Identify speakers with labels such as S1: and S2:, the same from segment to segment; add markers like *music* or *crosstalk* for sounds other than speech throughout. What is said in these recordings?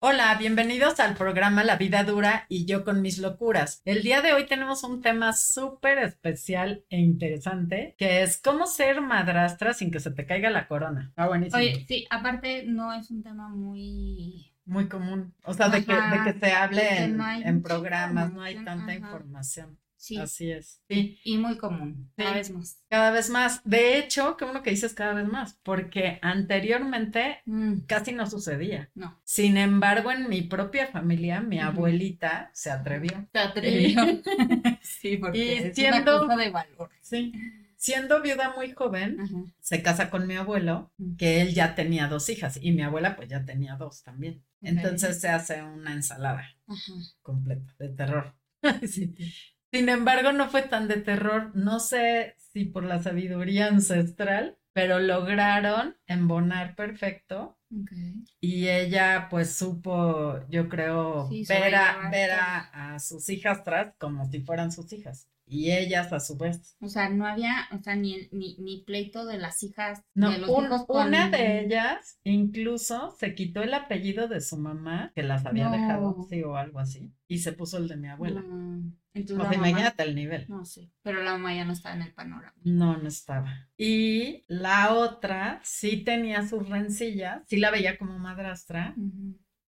S1: Hola, bienvenidos al programa La vida dura y yo con mis locuras. El día de hoy tenemos un tema súper especial e interesante, que es cómo ser madrastra sin que se te caiga la corona. Ah, buenísimo.
S2: Oye, sí, aparte no es un tema muy...
S1: Muy común. O sea, de que, de que se hable en,
S2: no hay
S1: en
S2: mucha
S1: programas, no hay tanta
S2: ajá.
S1: información.
S2: Sí,
S1: Así es. Sí.
S2: y muy común, cada
S1: Sí.
S2: vez más.
S1: Cada vez más. De hecho, qué bueno que dices cada vez más, porque anteriormente
S2: Mm,
S1: casi no sucedía.
S2: no.
S1: Sin embargo, en mi propia familia, mi abuelita se atrevió.
S2: Te atrevió. *laughs* sí,
S1: Y
S2: porque es
S1: siendo-
S2: una cosa de valor.
S1: Sí. Siendo viuda muy joven,
S2: Ajá.
S1: se casa con mi abuelo,
S2: Mm.
S1: que él ya tenía dos hijas y mi abuela pues ya tenía dos también. Entonces se hace una ensalada
S2: Ajá.
S1: completa de terror. *laughs* Sí. Sin embargo, no fue tan de terror. No sé si por la sabiduría ancestral, pero lograron embonar perfecto y ella pues supo, yo creo,
S2: Sí,
S1: ver, a, ver a, a sus hijastras como si fueran sus hijas. Y ellas a su vez.
S2: O sea, no había, o sea, ni, ni, ni pleito de las hijas,
S1: No,
S2: de los
S1: un-
S2: hijos con...
S1: una de ellas incluso se quitó el apellido de su mamá, que las había
S2: No.
S1: dejado, sí, o algo así, y se puso el de mi abuela.
S2: Mm, Entonces
S1: O
S2: la
S1: sea,
S2: mamá-
S1: imagínate el nivel.
S2: No sé, pero la mamá ya no estaba en el panorama.
S1: No, no estaba. Y la otra sí tenía sus rencillas, sí la veía como madrastra,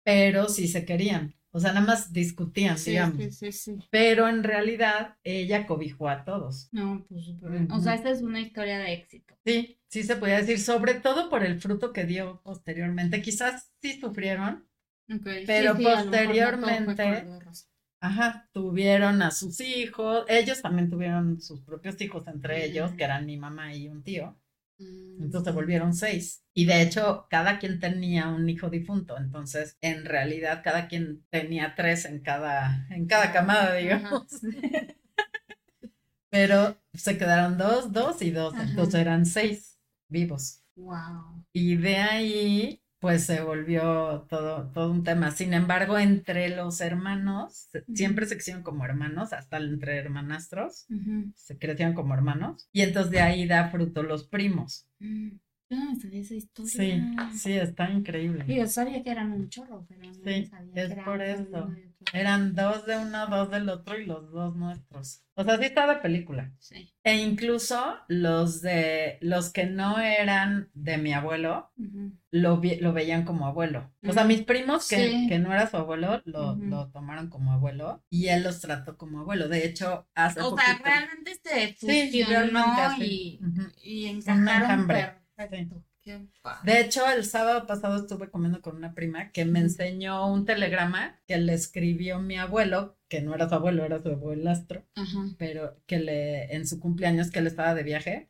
S1: pero sí se querían. O sea, nada más discutían,
S2: Sí,
S1: digamos.
S2: sí, sí, sí.
S1: Pero en realidad ella cobijó a todos.
S2: No, pues súper bien. O sea, esta es una historia de éxito.
S1: Sí, sí se podía decir, sobre todo por el fruto que dio posteriormente. Quizás sí sufrieron, Pero
S2: no
S1: posteriormente-. Ajá, tuvieron a sus hijos, ellos también tuvieron sus propios hijos entre ellos, que eran mi mamá y un tío, entonces se volvieron seis. Y de hecho, cada quien tenía un hijo difunto, entonces en realidad cada quien tenía tres en cada, en cada camada, digamos. *laughs* Pero se quedaron dos, dos y dos,
S2: Ajá.
S1: entonces eran seis vivos.
S2: Wow.
S1: Y de ahí, pues se volvió todo, todo un tema. Sin embargo, entre los hermanos,
S2: Ujú.
S1: siempre se crecieron como hermanos, hasta entre hermanastros, se crecieron como hermanos. Y entonces de ahí da fruto los primos.
S2: Mm, Yo no me sabía esa historia.
S1: Sí, sí, está increíble.
S2: Y yo sabía que eran un chorro, pero no
S1: Sí,
S2: sabía
S1: es
S2: que
S1: por eso. Eran dos de uno, dos del otro y los dos nuestros. O sea, sí está de película.
S2: Sí.
S1: E incluso los de los que no eran de mi abuelo, lo, vi- lo veían como abuelo. O sea, mis primos que,
S2: Sí.
S1: que no era su abuelo, lo, lo tomaron como abuelo y él los trató como abuelo. De hecho, hace
S2: O sea,
S1: poquito-
S2: realmente se
S1: Sí,
S2: fusionó
S1: realmente
S2: y, y encajaron perfecto.
S1: De hecho, el sábado pasado estuve comiendo con una prima que me enseñó un telegrama que le escribió mi abuelo, que no era su abuelo, era su abuelastro,
S2: Ajá.
S1: pero que le, en su cumpleaños, que él estaba de viaje,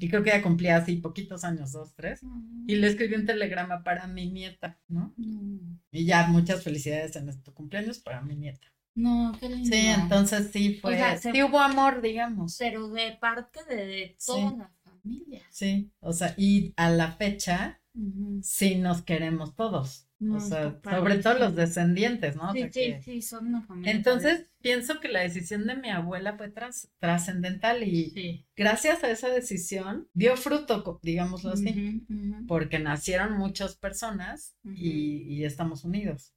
S1: y creo que ella cumplía así poquitos años, dos, tres, y le escribió un telegrama para mi nieta, ¿no?
S2: No,
S1: Y ya, muchas felicidades en este cumpleaños para mi nieta.
S2: no, qué lindo.
S1: Sí, entonces sí fue,
S2: sea, se-
S1: sí hubo amor, digamos.
S2: Pero de parte de, de
S1: Sí.
S2: toda la familia.
S1: Sí, o sea, y a la fecha sí nos queremos todos.
S2: No,
S1: o sea, sobre todo los descendientes, ¿no? O
S2: Sí,
S1: sea
S2: sí,
S1: que-
S2: sí, son una familia.
S1: Entonces, pienso que la decisión de mi abuela fue tras- trascendental y
S2: sí.
S1: gracias a esa decisión dio fruto, digámoslo así, porque nacieron muchas personas y, y estamos unidos.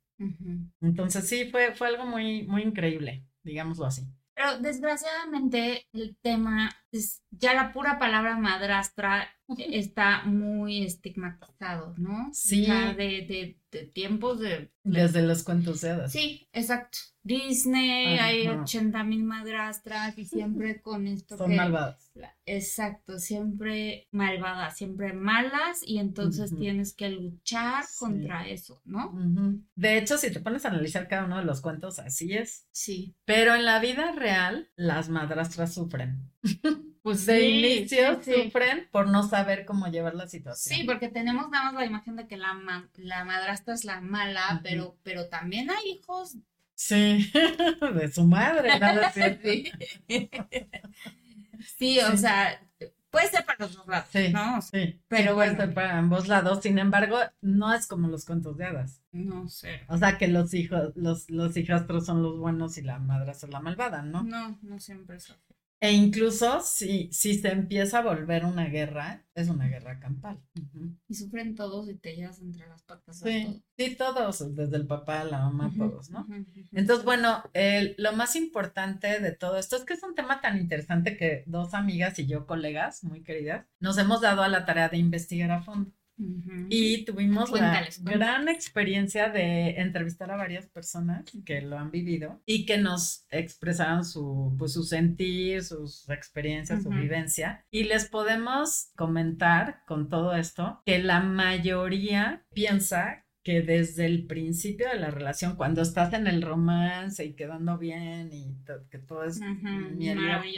S1: Entonces, sí, fue, fue algo muy, muy increíble, digámoslo así.
S2: Pero desgraciadamente el tema, es, ya la pura palabra madrastra está muy estigmatizado, ¿no?
S1: Sí.
S2: Sea, de, de, de tiempos de...
S1: Desde los cuentos de hadas.
S2: Sí, exacto. Disney, hay
S1: Ajá.
S2: 80 mil madrastras y siempre con esto
S1: Son
S2: que...
S1: malvadas.
S2: Exacto, siempre malvadas, siempre malas y entonces tienes que luchar
S1: Sí.
S2: contra eso, ¿no?
S1: De hecho, si te pones a analizar cada uno de los cuentos, así es.
S2: Sí.
S1: Pero en la vida real, las madrastras sufren. *laughs* pues de
S2: Sí,
S1: inicio
S2: sí, sí.
S1: sufren por no saber cómo llevar la situación.
S2: Sí, porque tenemos nada más la imagen de que la, ma- la madrastra es la mala, pero, pero también hay hijos.
S1: Sí, *laughs* de su madre, *laughs* cierto.
S2: Sí. Sí, o sea, puede ser para los dos lados,
S1: Sí, sí,
S2: Pero
S1: sí puede
S2: bueno.
S1: ser para ambos lados. Sin embargo, no es como los cuentos de hadas.
S2: no sé.
S1: O sea, que los hijos, los, los hijastros son los buenos y la madrastra es la malvada, ¿no?
S2: No, no siempre es así.
S1: E incluso si, si se empieza a volver una guerra, es una guerra campal.
S2: Y sufren todos y te llevas entre las patas a
S1: Sí,
S2: todos.
S1: sí, todos, desde el papá, la mamá, todos, ¿no? Entonces, bueno, el- lo más importante de todo esto es que es un tema tan interesante que dos amigas y yo, colegas muy queridas, nos hemos dado a la tarea de investigar a fondo. Y tuvimos
S2: Cuéntales,
S1: la
S2: cuéntales.
S1: gran experiencia de entrevistar a varias personas que lo han vivido y que nos expresaron su, pues, su sentir, sus experiencias, su vivencia. Y les podemos comentar con todo esto que la mayoría piensa que desde el principio de la relación, cuando estás en el romance y quedando bien y to- que todo es miel y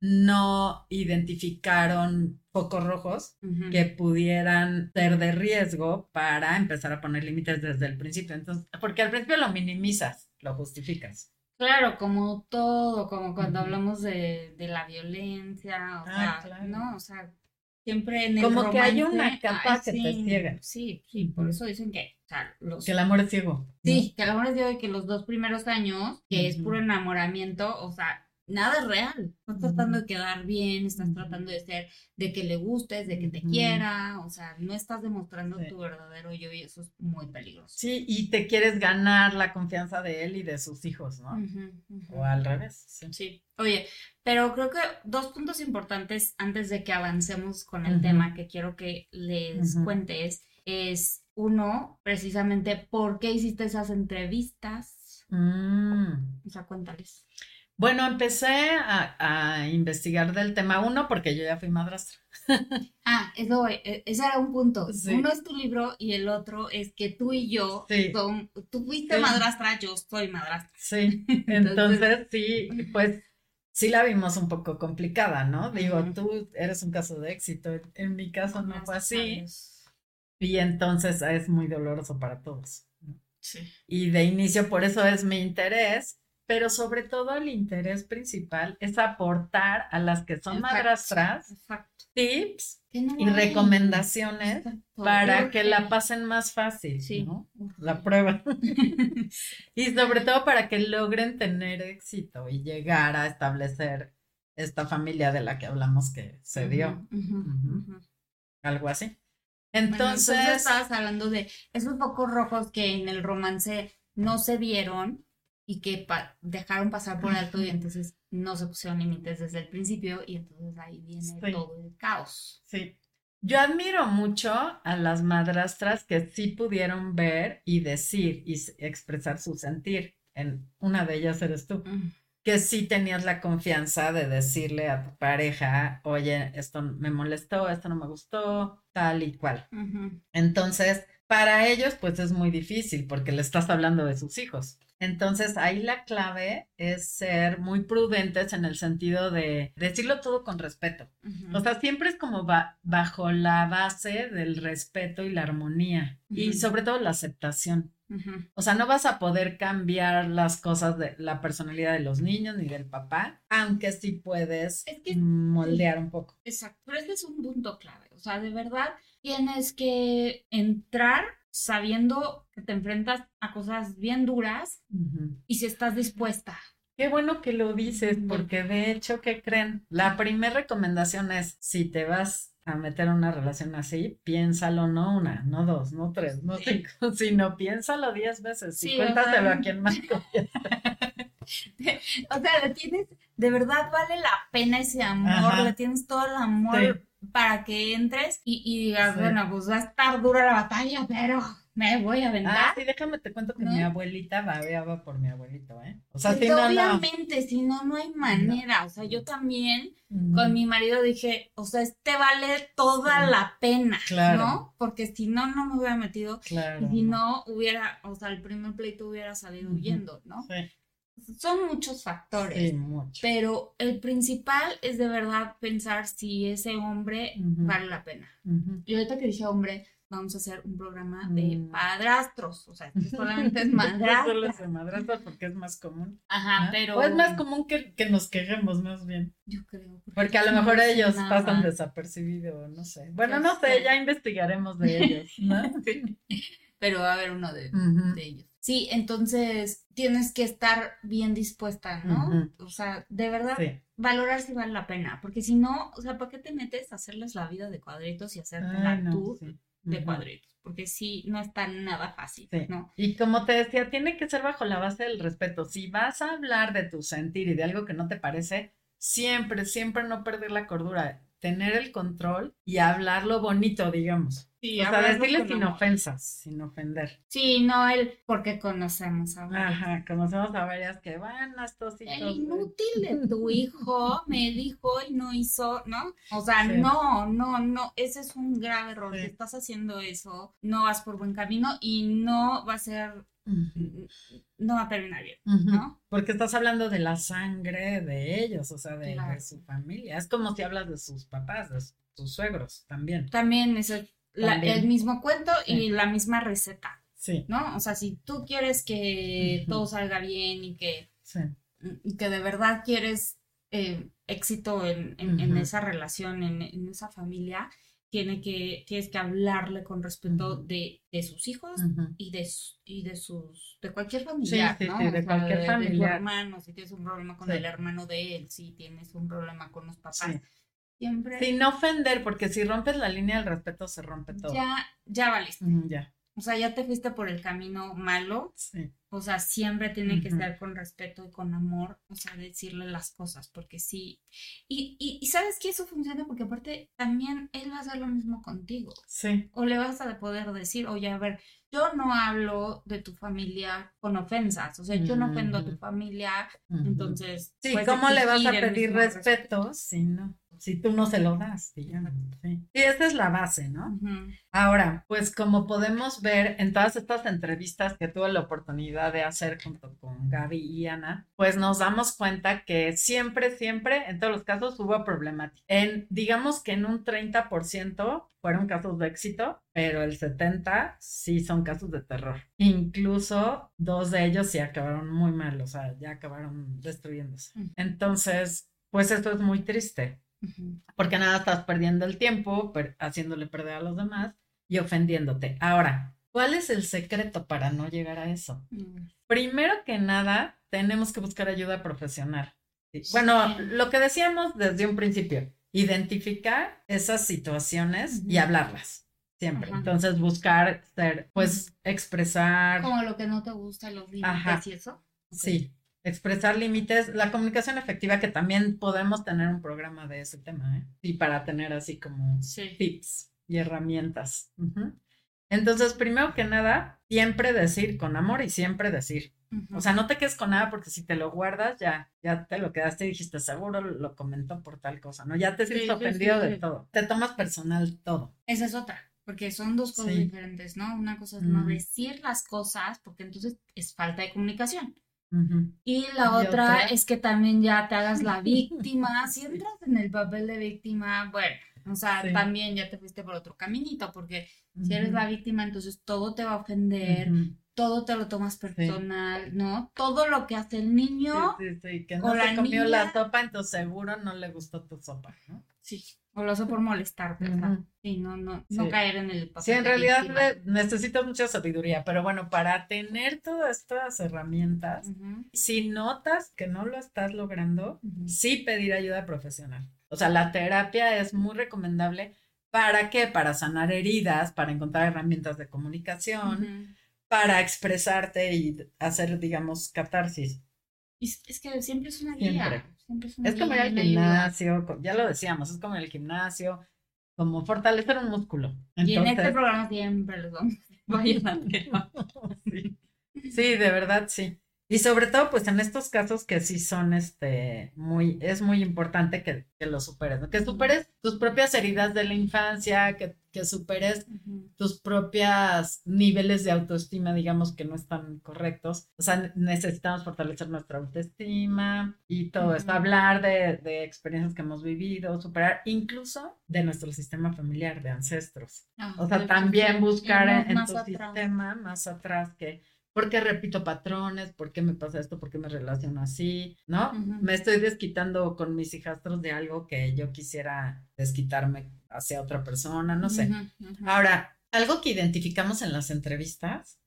S1: no identificaron focos rojos que pudieran ser de riesgo para empezar a poner límites desde el principio. Entonces, porque al principio lo minimizas, lo justificas.
S2: Claro, como todo, como cuando hablamos de, de la violencia, o
S1: Ah,
S2: sea,
S1: claro.
S2: ¿no? O sea, siempre en el
S1: Como que hay una capa
S2: ay,
S1: que te ciega.
S2: Sí, sí, por eso dicen que, o sea, los...
S1: Que el amor es ciego. ¿no?
S2: Sí, que a lo mejor les digo que los dos primeros años, que es puro enamoramiento, o sea, nada es real. Estás tratando de quedar bien, estás tratando de ser, de que le gustes, de que te quiera, o sea, no estás demostrando
S1: Sí.
S2: tu verdadero yo y eso es muy peligroso.
S1: Sí, y te quieres ganar la confianza de él y de sus hijos, ¿no? O al revés. Sí.
S2: Sí, oye, pero creo que dos puntos importantes antes de que avancemos con el tema que quiero que les cuentes es uno, precisamente, ¿por qué hiciste esas entrevistas?
S1: Mm.
S2: O sea, cuéntales.
S1: Bueno, empecé a, a investigar del tema uno porque yo ya fui madrastra. *laughs*
S2: Ah, eso, eh, ese era un punto.
S1: Sí.
S2: Uno es tu libro y el otro es que tú y yo
S1: Sí.
S2: son, tú fuiste
S1: Sí.
S2: madrastra, yo soy madrastra.
S1: Sí, *laughs* entonces sí, pues sí la vimos un poco complicada, ¿no? Digo,
S2: Ujú.
S1: tú eres un caso de éxito, en- mi caso no fue así y entonces es muy doloroso para todos.
S2: Sí.
S1: Y de inicio por eso es mi interés, pero sobre todo el interés principal es aportar a las que son
S2: Exacto,
S1: madrastras
S2: Exacto.
S1: tips y recomendaciones
S2: Exacto.
S1: para que la pasen más fácil,
S2: Sí.
S1: ¿no? La prueba. *laughs* Y sobre todo para que logren tener éxito y llegar a establecer esta familia de la que hablamos que se dio, algo así.
S2: Bueno,
S1: Entonces,
S2: estabas hablando de esos focos rojos que en el romance no se vieron y que pa- dejaron pasar por alto y entonces no se pusieron límites desde el principio y entonces ahí viene
S1: Sí.
S2: todo el caos.
S1: sí, yo admiro mucho a las madrastras que sí pudieron ver y decir y expresar su sentir. En una de ellas eres tú,
S2: Mm,
S1: que sí tenías la confianza de decirle a tu pareja, oye, esto me molestó, esto no me gustó, tal y cual. Entonces, para ellos, pues es muy difícil porque le estás hablando de sus hijos. Entonces, ahí la clave es ser muy prudentes en el sentido de decirlo todo con respeto.
S2: Ujú.
S1: O sea, siempre es como ba- bajo la base del respeto y la armonía y sobre todo la aceptación. O sea, no vas a poder cambiar las cosas de la personalidad de los niños ni del papá, aunque sí puedes
S2: Es que-
S1: moldear un poco.
S2: Exacto, pero este es un punto clave. O sea, de verdad tienes que entrar sabiendo que te enfrentas a cosas bien duras y si estás dispuesta.
S1: Qué bueno que lo dices, porque de hecho, ¿qué creen? La primera recomendación es, si te vas a meter una relación así, piénsalo no una, no dos, no tres, no
S2: Sí.
S1: cinco, *laughs* sino piénsalo diez veces y
S2: Sí, o
S1: cuéntaselo
S2: sea,
S1: a quien más.
S2: O sea, le tienes, de verdad vale la pena ese amor, le tienes todo el amor para que entres y, y digas,
S1: Sí.
S2: bueno, pues va a estar dura la batalla, pero me voy a
S1: Ah,
S2: aventar.
S1: sí, déjame te cuento que
S2: ¿No?
S1: mi abuelita babeaba por mi abuelito, ¿eh? O sea, si no, no.
S2: obviamente, si no, no hay manera. O sea, yo también con mi marido dije, o sea, este vale toda
S1: Sí.
S2: la pena,
S1: Claro.
S2: ¿no? Porque si no, no me hubiera metido.
S1: Claro.
S2: Y si no, hubiera, o sea, el primer pleito hubiera salido
S1: Ujú.
S2: huyendo, ¿no?
S1: Sí.
S2: Son muchos factores.
S1: Sí, mucho.
S2: Pero el principal es de verdad pensar si ese hombre vale la pena.
S1: Ujú.
S2: Y ahorita que dije hombre, vamos a hacer un programa de
S1: Mm.
S2: padrastros. O sea, *laughs* solamente es
S1: Yo solo
S2: madrastra.
S1: sé madrastra porque es más común.
S2: Ajá,
S1: ¿no?
S2: pero.
S1: O es más común que, que nos quejemos más bien.
S2: Yo creo.
S1: Porque a lo mejor ellos
S2: nada.
S1: pasan desapercibidos, no sé. Bueno, no sé,
S2: sé.
S1: ya investigaremos de ellos, ¿no? *laughs*
S2: Pero va a haber uno de ellos. Sí, entonces tienes que estar bien dispuesta, ¿no? O sea, de verdad,
S1: Sí.
S2: valorar si vale la pena. Porque si no, o sea, ¿para qué te metes a hacerles la vida de cuadritos y hacerte
S1: Ay,
S2: la
S1: no, sí.
S2: de cuadritos? Porque sí, no está nada fácil,
S1: Sí.
S2: ¿no?
S1: Y como te decía, tiene que ser bajo la base del respeto. Si vas a hablar de tu sentir y de algo que no te parece, siempre, siempre no perder la cordura, tener el control y hablarlo bonito, digamos.
S2: Sí,
S1: o sea, decirle sin
S2: amor.
S1: ofensas, sin ofender.
S2: Sí, no el porque conocemos a varios.
S1: Ajá, conocemos a varias que van a estos
S2: El inútil de tu *laughs* hijo me dijo y no hizo, ¿no? O sea,
S1: Sí.
S2: no, no, no, ese es un grave error.
S1: Sí.
S2: Si estás haciendo eso, no vas por buen camino y no va a ser,
S1: Ujú,
S2: no va a terminar bien. ¿no?
S1: Porque estás hablando de la sangre de ellos, o sea, de, de su familia. Es como si hablas de sus papás, de sus suegros también.
S2: También es el, la- el mismo cuento y la misma receta,
S1: Sí,
S2: ¿no? O sea, si tú quieres que todo salga bien y que,
S1: sí.
S2: y que de verdad quieres eh, éxito en, en- esa relación, en, en esa familia, tiene que, tienes que hablarle con respeto de, de sus hijos y de, y de sus, de cualquier familiar,
S1: sí,
S2: ¿no?
S1: sí, de
S2: O sea,
S1: cualquier
S2: de tu
S1: familiar.
S2: hermano, si tienes un problema con el hermano de él, si tienes un problema con los papás,
S1: Sí.
S2: Siempre
S1: Sin ofender, porque si rompes la línea del respeto, se rompe todo.
S2: ya, ya valiste.
S1: Ujú, ya.
S2: O sea, ya te fuiste por el camino malo,
S1: Sí.
S2: o sea, siempre tiene que ser con respeto y con amor, o sea, decirle las cosas, porque sí. Y, y, y sabes que eso funciona porque aparte también él va a hacer lo mismo contigo.
S1: Sí.
S2: O le vas a poder decir, oye, a ver, yo no hablo de tu familia con ofensas, o sea, yo no ofendo a tu familia, entonces...
S1: Sí, ¿cómo le vas a pedir
S2: mismo
S1: respeto si no? Si tú no se lo das, digamos. Sí. Y esa es la base, ¿no?
S2: Ujú.
S1: Ahora, pues como podemos ver en todas estas entrevistas que tuve la oportunidad de hacer junto con Gaby y Ana, pues nos damos cuenta que siempre, siempre, en todos los casos hubo problemática. En, digamos que en un 30% fueron casos de éxito, pero el 70% sí son casos de terror. Incluso dos de ellos sí acabaron muy mal, o sea, ya acabaron destruyéndose. Entonces, pues esto es muy triste. Porque nada estás perdiendo el tiempo, per- haciéndole perder a los demás y ofendiéndote. Ahora, ¿cuál es el secreto para no llegar a eso?
S2: Mm.
S1: Primero que nada, tenemos que buscar ayuda profesional. Sí. Bueno,
S2: Sí.
S1: lo que decíamos desde un principio, identificar esas situaciones y hablarlas siempre.
S2: Ajá.
S1: Entonces, buscar ser, pues, expresar.
S2: Como lo que no te gusta, los límites
S1: Ajá.
S2: y eso.
S1: Sí, expresar límites, la comunicación efectiva, que también podemos tener un programa de ese tema, ¿eh? Y para tener así como
S2: Sí.
S1: tips y herramientas. Entonces, primero que nada, siempre decir con amor y siempre decir.
S2: Ujú.
S1: O sea, no te quedes con nada porque si te lo guardas, ya, ya te lo quedaste y dijiste, seguro lo comentó por tal cosa, ¿no? Ya te sientes
S2: sí,
S1: ofendido
S2: sí,
S1: de todo. Te tomas personal todo.
S2: Esa es otra, porque son dos cosas
S1: Sí.
S2: diferentes, ¿no? Una cosa es no decir las cosas, porque entonces es falta de comunicación. Y la otra
S1: otra.
S2: es que también ya te hagas la *laughs* víctima. Si entras en el papel de víctima, bueno, o sea,
S1: Sí.
S2: también ya te fuiste por otro caminito, porque si eres la víctima, entonces todo te va a ofender. Todo te lo tomas personal, ¿no? Todo lo que hace el niño,
S1: Sí, sí, sí, que
S2: o
S1: no
S2: la
S1: se comió la
S2: niña.
S1: sopa, entonces seguro no le gustó tu sopa, ¿no?
S2: sí, o lo hace por molestarte, o sea,
S1: Ujú.
S2: sí, no, no, no caer en el papel
S1: Sí, en realidad le- necesitas mucha sabiduría, pero bueno, para tener todas estas herramientas, si notas que no lo estás logrando, sí pedir ayuda profesional. O sea, la terapia es muy recomendable. ¿Para qué? Para sanar heridas, para encontrar herramientas de comunicación. Para expresarte y hacer, digamos, catarsis.
S2: Es, es que siempre es una guía. Siempre es una
S1: Es como ir al
S2: ayuda.
S1: gimnasio, ya lo decíamos, es como ir al gimnasio, como fortalecer un músculo.
S2: Y en este programa siempre les vamos a *laughs*
S1: sí, sí, de verdad sí. Y sobre todo, pues en estos casos que sí son, este, muy, es muy importante que, que lo superes, ¿no? Que superes tus propias heridas de la infancia, que, que superes tus propios niveles de autoestima, digamos, que no están correctos. O sea, necesitamos fortalecer nuestra autoestima y todo esto, hablar de, de, experiencias que hemos vivido, superar incluso de nuestro sistema familiar, de ancestros. Ah, o sea, también buscar en, en tu sistema más atrás que ¿Por qué repito patrones? ¿Por qué me pasa esto? ¿Por qué me relaciono así? ¿No? Me estoy desquitando con mis hijastros de algo que yo quisiera desquitarme hacia otra persona, no sé. Ahora, algo que identificamos en las entrevistas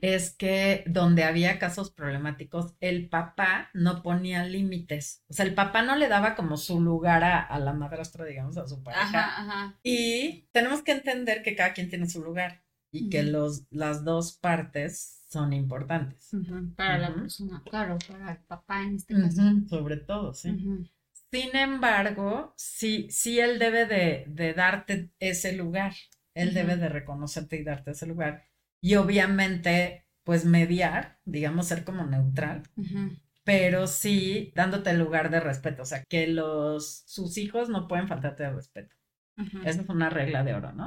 S1: es que donde había casos problemáticos, el papá no ponía límites. O sea, el papá no le daba como su lugar a, la madrastra, digamos, a su pareja. Y tenemos que entender que cada quien tiene su lugar y que los, las dos partes son importantes.
S2: Para la persona, claro, para el papá en este caso.
S1: Sobre todo, sí. Sin embargo, sí, sí él debe de, darte ese lugar, él debe de reconocerte y darte ese lugar. Y obviamente, pues mediar, digamos, ser como neutral, pero sí dándote el lugar de respeto, o sea, que los, sus hijos no pueden faltarte de respeto. Esa es una regla de oro, ¿no?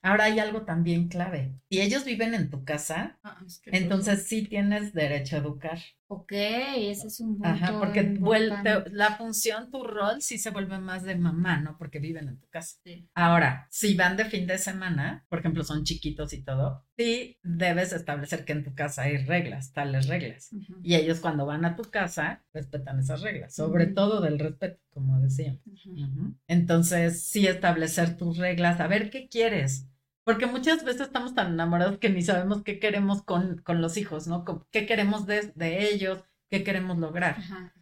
S1: Ahora hay algo también clave. Si ellos viven en tu casa, ah, entonces sí tienes derecho a educar.
S2: Ok, ese es un punto
S1: Ajá, porque vuelve, la función, tu rol sí se vuelve más de mamá, ¿no? Porque viven en tu casa. Ahora, si van de fin de semana, por ejemplo, son chiquitos y todo, sí debes establecer que en tu casa hay reglas, tales reglas. Y ellos cuando van a tu casa respetan esas reglas, sobre todo del respeto, como decían. Entonces, sí establecer tus reglas, a ver qué quieres. Porque muchas veces estamos tan enamorados que ni sabemos qué queremos con, con los hijos, ¿no? ¿Qué queremos de, de ellos? ¿Qué queremos lograr?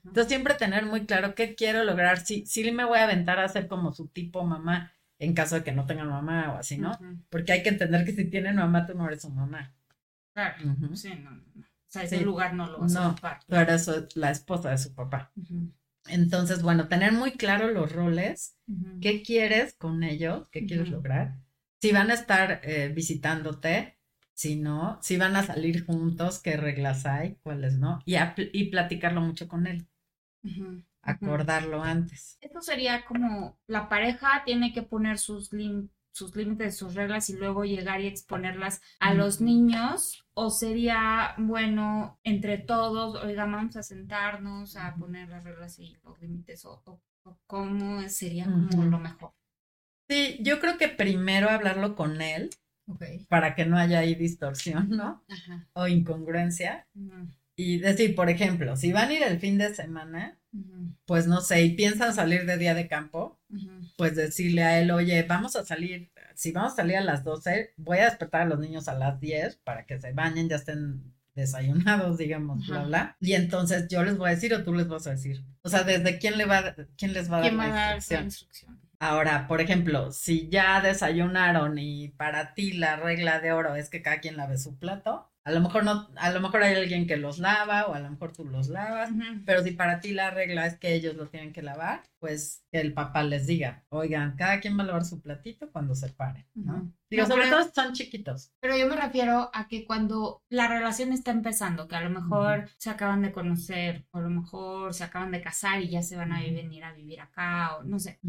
S1: Entonces, siempre tener muy claro qué quiero lograr. Sí, sí me voy a aventar a ser como su tipo mamá en caso de que no tengan mamá o así, ¿no? Porque hay que entender que si tienen mamá, tú no eres su mamá.
S2: Claro, sí, no, no. O sea, ese lugar no lo vas
S1: no, a tú eres la esposa de su papá. Entonces, bueno, tener muy claro los roles, qué quieres con ellos, qué quieres lograr si van a estar eh, visitándote, si no, si van a salir juntos, qué reglas hay, cuáles no, y, y platicarlo mucho con él. Acordarlo antes.
S2: Esto sería como la pareja tiene que poner sus, sus límites, sus reglas y luego llegar y exponerlas a los niños o sería bueno entre todos, oiga, vamos a sentarnos a poner las reglas y los límites o, cómo sería como lo mejor.
S1: Sí, yo creo que primero hablarlo con él para que no haya ahí distorsión, ¿no? O incongruencia. Y decir, por ejemplo, si van a ir el fin de semana, pues no sé, y piensan salir de día de campo, pues decirle a él, oye, vamos a salir, si vamos a salir a las 12, voy a despertar a los niños a las 10 para que se bañen, ya estén desayunados, digamos, bla, bla. Y entonces yo les voy a decir o tú les vas a decir. O sea, desde quién le va, quién les va a dar la instrucción. Ahora, por ejemplo, si ya desayunaron y para ti la regla de oro es que cada quien lave su plato, a lo mejor no, a lo mejor hay alguien que los lava o a lo mejor tú los lavas, pero si para ti la regla es que ellos los tienen que lavar, pues que el papá les diga, oigan, cada quien va a lavar su platito cuando se pare, ¿no? Digo, sobre todo son chiquitos.
S2: Pero yo me refiero a que cuando la relación está empezando, que a lo mejor se acaban de conocer, o a lo mejor se acaban de casar y ya se van a venir a vivir acá, o no sé,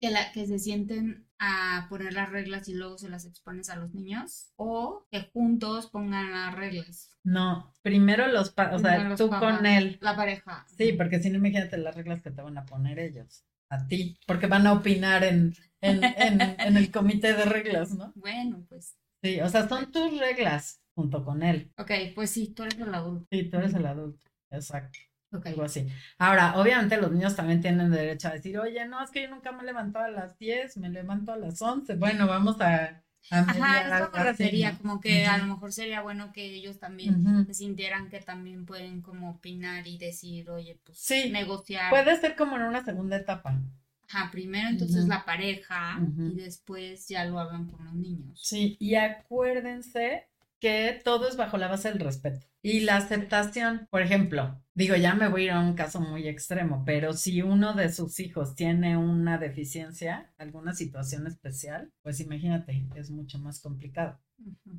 S2: que, la, que se sienten a poner las reglas y luego se las expones a los niños o que juntos pongan las reglas.
S1: No, primero los, o sea, tú con él.
S2: La pareja.
S1: Sí, porque si no, imagínate las reglas que te van a poner ellos, a ti, porque van a opinar en, en, en, el comité de reglas, ¿no?
S2: Bueno, pues.
S1: Sí, o sea, son tus reglas junto con él.
S2: Ok, pues sí, tú eres el adulto.
S1: Sí, tú eres el adulto, exacto. Algo así. Ahora, obviamente los niños también tienen derecho a decir, oye, no, es que yo nunca me levanto a las 10, me levanto a las 11. Bueno, vamos a...
S2: a Ajá, eso me refería, como que a lo mejor sería bueno que ellos también se sintieran que también pueden como opinar y decir, oye, pues sí, negociar.
S1: Puede ser como en una segunda etapa.
S2: Ajá, primero entonces la pareja y después ya lo hagan con los niños.
S1: Sí, y acuérdense que todo es bajo la base del respeto. Y la aceptación, por ejemplo, digo, ya me voy a ir a un caso muy extremo, pero si uno de sus hijos tiene una deficiencia, alguna situación especial, pues imagínate, es mucho más complicado.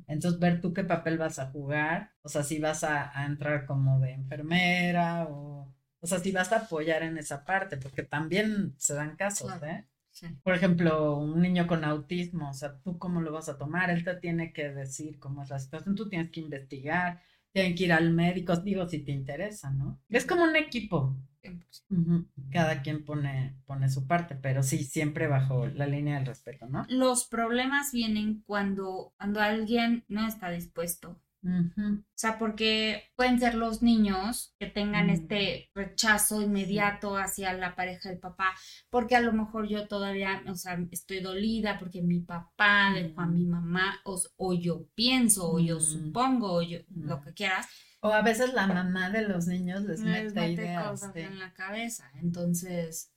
S1: Entonces, ver tú qué papel vas a jugar, o sea, si vas a, entrar como de enfermera o, o sea, si vas a apoyar en esa parte, porque también se dan casos, ¿eh? Por ejemplo, un niño con autismo, o sea, ¿tú cómo lo vas a tomar? Él te tiene que decir cómo es la situación, tú tienes que investigar, tienen que ir al médico, digo, si te interesa, ¿no? Es como un equipo. Cada quien pone, pone su parte, pero sí, siempre bajo la línea del respeto, ¿no?
S2: Los problemas vienen cuando, cuando alguien no está dispuesto o sea, porque pueden ser los niños que tengan mm. este rechazo inmediato hacia la pareja del papá, porque a lo mejor yo todavía, o sea, estoy dolida porque mi papá dejó a mi mm. mamá, o, yo pienso, o yo mm. supongo, o yo, lo que quieras.
S1: O a veces la mamá de los niños les, mete, ideas,
S2: cosas en la cabeza. Entonces,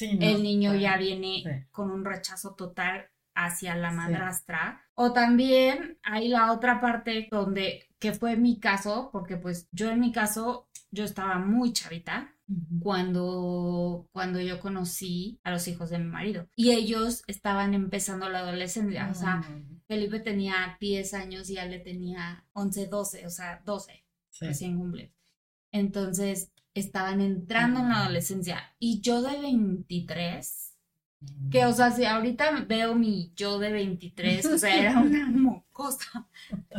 S2: el niño ya viene con un rechazo total hacia la madrastra. O también hay la otra parte donde, que fue mi caso, porque pues yo en mi caso, yo estaba muy chavita cuando, cuando yo conocí a los hijos de mi marido. Y ellos estaban empezando la adolescencia. o sea, Felipe tenía 10 años y ya le tenía 11, 12, o sea, 12, recién cumple. Entonces, estaban entrando en la adolescencia. Y yo de 23 que, o sea, si ahorita veo mi yo de 23, o sea, era *laughs* una mocosa.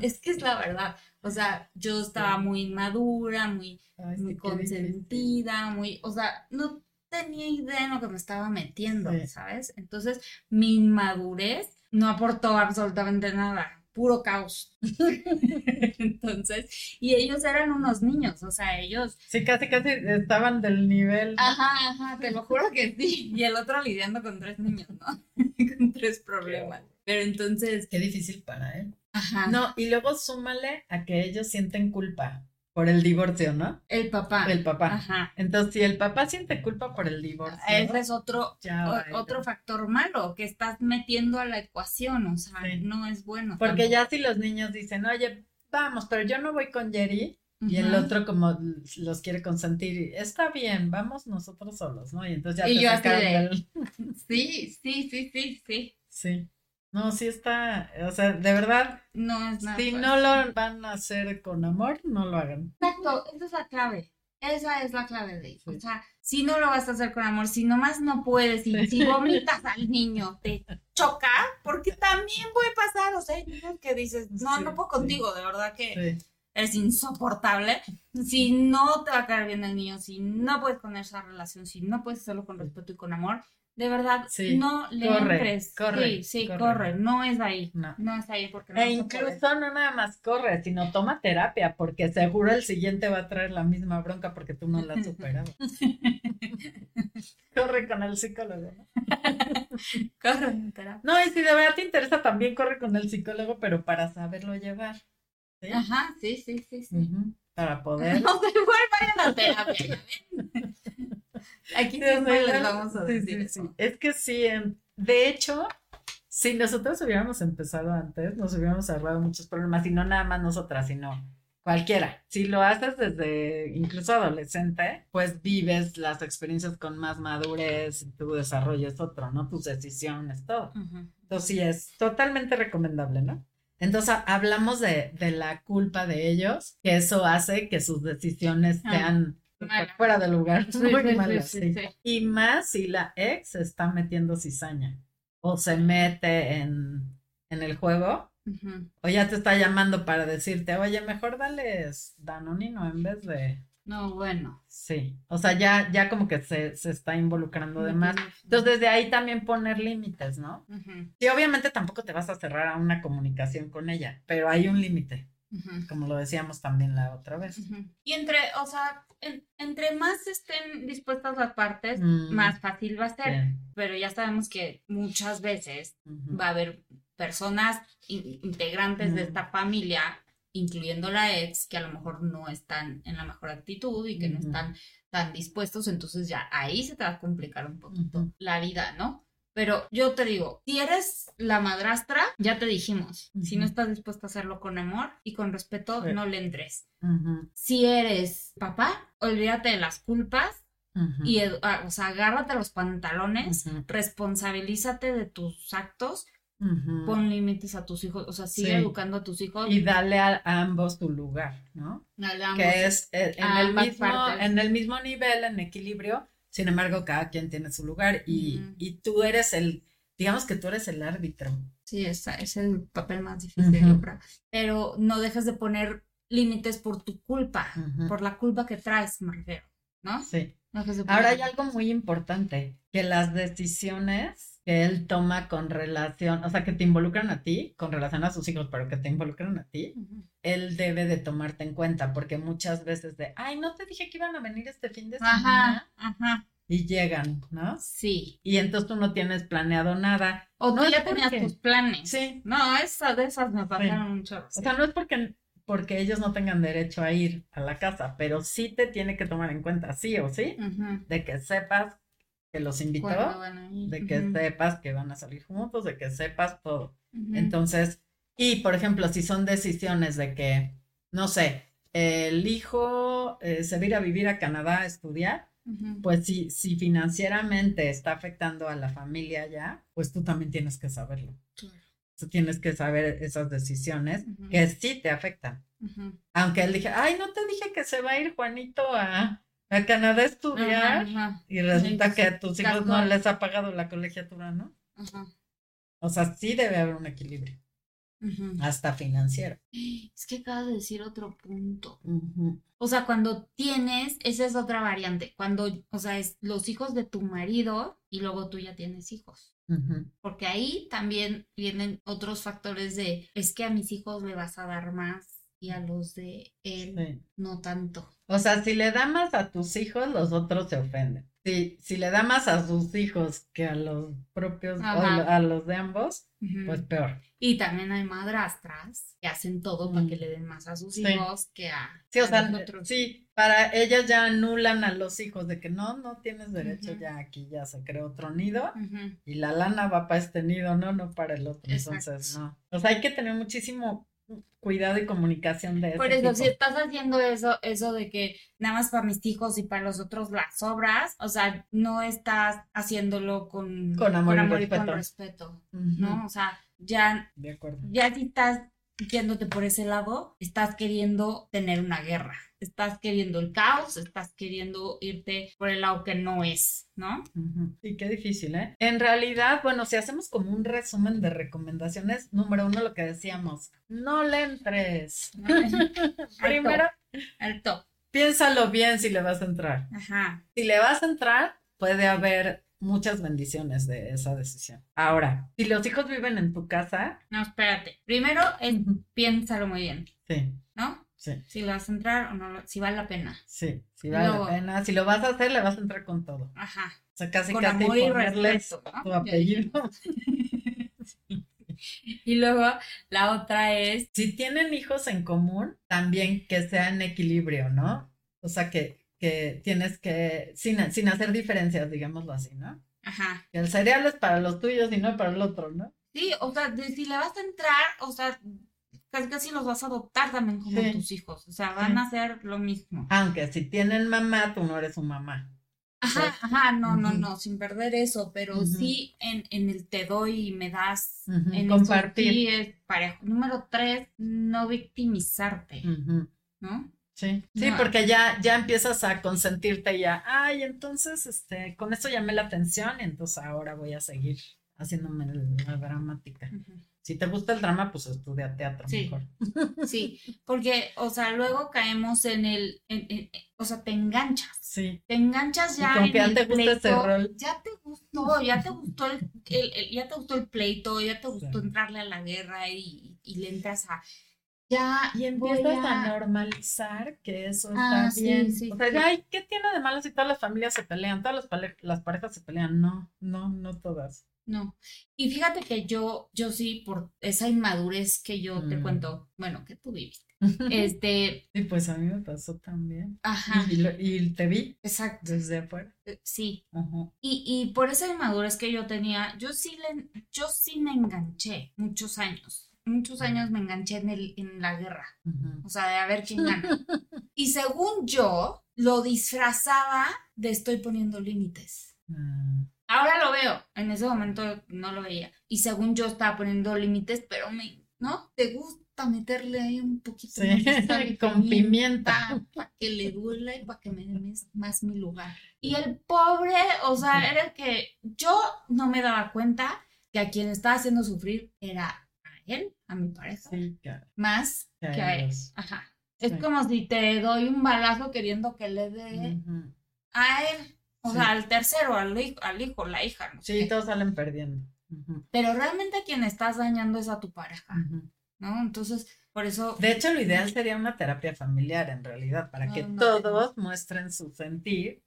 S2: Es que es la verdad. O sea, yo estaba muy inmadura, muy, muy consentida, muy, o sea, no tenía idea en lo que me estaba metiendo, ¿sabes? Entonces, mi inmadurez no aportó absolutamente nada puro caos. *laughs* Entonces, y ellos eran unos niños, o sea, ellos.
S1: Sí, casi, casi estaban del nivel.
S2: Ajá, ajá, te lo juro que sí. Y el otro lidiando con tres niños, ¿no? *laughs* con tres problemas. Pero entonces.
S1: Qué difícil para él. Ajá. No, y luego súmale a que ellos sienten culpa por el divorcio, ¿no?
S2: El papá.
S1: El papá. Ajá. Entonces, si el papá siente culpa por el divorcio.
S2: Ese es otro, otro factor malo que estás metiendo a la ecuación, o sea, no es bueno.
S1: Porque ya si los niños dicen, oye, vamos, pero yo no voy con Jerry, y el otro como los quiere consentir, está bien, vamos nosotros solos, ¿no? Y entonces ya
S2: y yo así *laughs* Sí, sí, sí, sí, sí.
S1: Sí. No, sí está, o sea, de verdad,
S2: no es nada
S1: si no lo van a hacer con amor, no lo hagan.
S2: Exacto, esa es la clave. Esa es la clave de eso. O sea, si no lo vas a hacer con amor, si nomás no puedes, y si *laughs* vomitas al niño, te choca, porque también puede pasar, o sea, que dices, no, no puedo contigo, de verdad que eres insoportable. Si no te va a caer bien el niño, si no puedes con esa relación, si no puedes hacerlo con respeto y con amor, de verdad, no le corre, Corre, sí, sí, corre. No es ahí. No, no es ahí porque no
S1: E incluso no nada más corre, sino toma terapia, porque seguro el siguiente va a traer la misma bronca porque tú no la has superado. *laughs* corre con el psicólogo, ¿no? *laughs*
S2: corre en terapia.
S1: No, y si de verdad te interesa, también corre con el psicólogo, pero para saberlo llevar.
S2: Ajá, sí, sí, sí, sí.
S1: Para *laughs* poder.
S2: No, igual vayan a terapia, Aquí siempre les vamos a decir
S1: Es que sí, de hecho, si nosotros hubiéramos empezado antes, nos hubiéramos ahorrado muchos problemas, y no nada más nosotras, sino cualquiera. Si lo haces desde incluso adolescente, pues vives las experiencias con más madurez, tu desarrollo es otro, ¿no? Tus decisiones, todo. Entonces sí, es totalmente recomendable, ¿no? Entonces hablamos de, la culpa de ellos, que eso hace que sus decisiones ah. Fuera de lugar. y más si la ex está metiendo cizaña o se mete en, el juego o ya te está llamando para decirte, oye, mejor dales Danonino en vez de...
S2: No, bueno.
S1: Sí, o sea, ya, ya como que se, está involucrando de más. Entonces, desde ahí también poner límites, ¿no? Y obviamente tampoco te vas a cerrar a una comunicación con ella, pero hay un límite como lo decíamos también la otra vez.
S2: Y entre, o sea, entre más estén dispuestas las partes, mm. más fácil va a ser. Pero ya sabemos que muchas veces va a haber personas integrantes de esta familia, incluyendo la ex, que a lo mejor no están en la mejor actitud y que no están tan dispuestos, entonces ya ahí se te va a complicar un poquito la vida, ¿no? Pero yo te digo, si eres la madrastra, ya te dijimos, si no estás dispuesta a hacerlo con amor y con respeto, no le entres. Si eres papá, olvídate de las culpas y, ah, o sea, agárrate los pantalones, responsabilízate de tus actos. Pon límites a tus hijos, o sea, sigue
S1: Sí.
S2: educando a tus hijos.
S1: Y dale a, a ambos tu lugar, ¿no?
S2: Dale a ambos.
S1: Que es eh, en, el mismo, en el mismo nivel, en equilibrio, sin embargo, cada quien tiene su lugar y, y tú eres el, digamos que tú eres el árbitro.
S2: Sí, esa es el papel más difícil, yo creo. Pero no dejes de poner límites por tu culpa, por la culpa que traes, me refiero, ¿no?
S1: Sí.
S2: No dejes de poner
S1: Ahora hay algo muy importante, que las decisiones que él toma con relación, o sea, que te involucran a ti, con relación a sus hijos, pero que te involucran a ti, él debe de tomarte en cuenta, porque muchas veces de, ay, no te dije que iban a venir este fin de
S2: Ajá,
S1: semana,
S2: ajá,
S1: y llegan, ¿no?
S2: sí.
S1: Y entonces tú no tienes planeado nada.
S2: O tú
S1: No,
S2: ya tenías
S1: porque-
S2: tus planes.
S1: Sí.
S2: No, esas de esas me pasaron un chorro.
S1: O sea, no es porque, porque ellos no tengan derecho a ir a la casa, pero sí te tiene que tomar en cuenta, sí o sí, de que sepas que los invitó, de que sepas que van a salir juntos, de que sepas todo. Entonces, y por ejemplo, si son decisiones de que, no sé, el hijo eh, se va a ir a vivir a Canadá a estudiar, pues si, si financieramente está afectando a la familia ya, pues tú también tienes que saberlo.
S2: Claro.
S1: Tú tienes que saber esas decisiones que sí te afectan. Aunque él dije, ay, no te dije que se va a ir Juanito a, a Canadá a estudiar.
S2: Ajá, ajá,
S1: Y resulta que a tus hijos no les ha pagado la colegiatura, ¿no?
S2: ajá.
S1: O sea, sí debe haber un equilibrio, hasta financiero.
S2: Es que acabas de decir otro punto. O sea, cuando tienes, esa es otra variante. Cuando, o sea, es los hijos de tu marido y luego tú ya tienes hijos. Porque ahí también vienen otros factores de, es que a mis hijos le vas a dar más y a los de él
S1: Sí.
S2: no tanto.
S1: O sea, si le da más a tus hijos, los otros se ofenden. Si, si le da más a sus hijos que a los propios, a los de ambos, pues peor.
S2: Y también hay madrastras que hacen todo para que le den más a sus
S1: Sí.
S2: hijos que a,
S1: Sí, o
S2: a
S1: sea,
S2: los otros.
S1: sí, para ellas ya anulan a los hijos de que no, no tienes derecho, ya aquí ya se creó otro nido y la lana va para este nido, no, no para el otro. Entonces, no. O sea, hay que tener muchísimo cuidado y comunicación de
S2: Por
S1: ese
S2: eso,
S1: tipo.
S2: si estás haciendo eso, eso de que nada más para mis hijos y para los otros las obras, o sea, no estás haciéndolo con,
S1: Con amor y
S2: con
S1: respeto.
S2: respeto,
S1: Ujú,
S2: ¿no? O sea, ya,
S1: De acuerdo.
S2: ya si estás yéndote por ese lado, estás queriendo tener una guerra, estás queriendo el caos, estás queriendo irte por el lado que no es, ¿no?
S1: Sí, qué difícil, ¿eh? En realidad, bueno, si hacemos como un resumen de recomendaciones, número uno, lo que decíamos, no le entres. *laughs* Primero,
S2: Alto.
S1: piénsalo bien si le vas a entrar.
S2: Ajá.
S1: Si le vas a entrar, puede haber muchas bendiciones de esa decisión. Ahora, si los hijos viven en tu casa,
S2: No, espérate. Primero es piénsalo muy bien,
S1: sí,
S2: ¿no?
S1: sí,
S2: Si le vas a entrar o no, lo- si vale la pena.
S1: sí, si vale
S2: Luego-
S1: la pena. Si lo vas a hacer, le vas a entrar con todo.
S2: Ajá.
S1: O sea, casi
S2: Con
S1: casi
S2: amor y respeto, ¿no?
S1: tu apellido. *laughs*
S2: Y luego la otra es,
S1: Si tienen hijos en común, también que sea en equilibrio, ¿no? O sea, que, que tienes que, sin, sin hacer diferencias, digámoslo así, ¿no?
S2: ajá.
S1: Que el cereal es para los tuyos y no para el otro, ¿no?
S2: Sí, o sea, de- si le vas a entrar, o sea, casi casi los vas a adoptar también como
S1: Sí.
S2: tus hijos. O sea, van
S1: Sí.
S2: a hacer lo mismo.
S1: Aunque si tienen mamá, tú no eres su mamá.
S2: Ajá, ajá, no, no, no, sin perder eso, pero sí en, en el te doy y me das,
S1: Ujú,
S2: en eso
S1: compartir.
S2: es parejo. Número tres, no victimizarte, ¿no?
S1: Sí, sí,
S2: No.
S1: porque ya, ya empiezas a consentirte ya, ay, entonces, este, con esto llamé la atención y entonces ahora voy a seguir haciéndome la dramática. Si te gusta el drama, pues estudia teatro
S2: Sí.
S1: mejor. *laughs*
S2: Sí, porque, o sea, luego caemos en el, en- en- o sea, te enganchas.
S1: Sí.
S2: Te enganchas
S1: Y
S2: ya
S1: como
S2: en
S1: que ya
S2: el
S1: te gusta ese
S2: pleito,
S1: rol.
S2: ya te gustó, ya te gustó el, el- el- ya te gustó el pleito, ya te gustó
S1: Sí.
S2: entrarle a la guerra y, y le entras a ya
S1: Y empiezas a...
S2: a-
S1: normalizar que eso
S2: Ah,
S1: está bien.
S2: sí,
S1: o sea,
S2: sí.
S1: ya, ay, ¿qué tiene de malo si todas las familias se pelean? Todas las, parejas se pelean. No, no, no todas.
S2: no. Y fíjate que yo, yo sí, por esa inmadurez que yo te
S1: Mm.
S2: cuento, bueno, que tú viviste, *laughs* este,
S1: Y pues a mí me pasó también.
S2: ajá,
S1: Y, lo- y te vi
S2: exacto,
S1: desde afuera.
S2: eh, sí.
S1: Ajá.
S2: Y, y por esa inmadurez que yo tenía, yo sí, le, yo sí me enganché muchos años. Muchos años me enganché en, el, en la guerra.
S1: Ujú.
S2: O sea, de a ver quién *laughs* gana. Y según yo, lo disfrazaba de estoy poniendo límites.
S1: Ah,
S2: Ahora lo veo, en ese momento no lo veía. Y según yo estaba poniendo límites, pero me, ¿no? Te gusta meterle ahí un poquito
S1: Sí,
S2: de *laughs*
S1: con pimienta.
S2: Para que le duela y para que me dé más mi lugar. Y el pobre, o sea, era el que yo no me daba cuenta que a quien estaba haciendo sufrir era él, a mi pareja,
S1: Sí, claro.
S2: más
S1: Que
S2: que
S1: a
S2: a él. Ajá. Es como si te doy un balazo queriendo que le dé a él, o
S1: Sí.
S2: sea, al tercero, al hijo, al hijo, la hija, no
S1: Sí, todos salen perdiendo.
S2: Pero realmente quien estás dañando es a tu pareja. ¿no? Entonces, por eso...
S1: De hecho, lo ideal sería una terapia familiar en realidad, para que
S2: No,
S1: todos muestren su sentir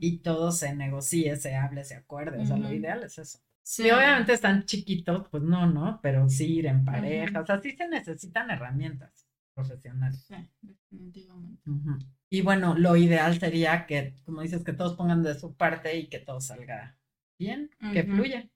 S1: y todo se negocie, se hable, se acuerde. O sea, lo ideal es eso.
S2: Sí.
S1: Y obviamente están chiquitos, pues no, ¿no? Pero sí ir en pareja.
S2: Ujú.
S1: O sea, sí se necesitan herramientas profesionales.
S2: Sí, definitivamente.
S1: Y bueno, lo ideal sería que, como dices, que todos pongan de su parte y que todo salga bien, que fluya.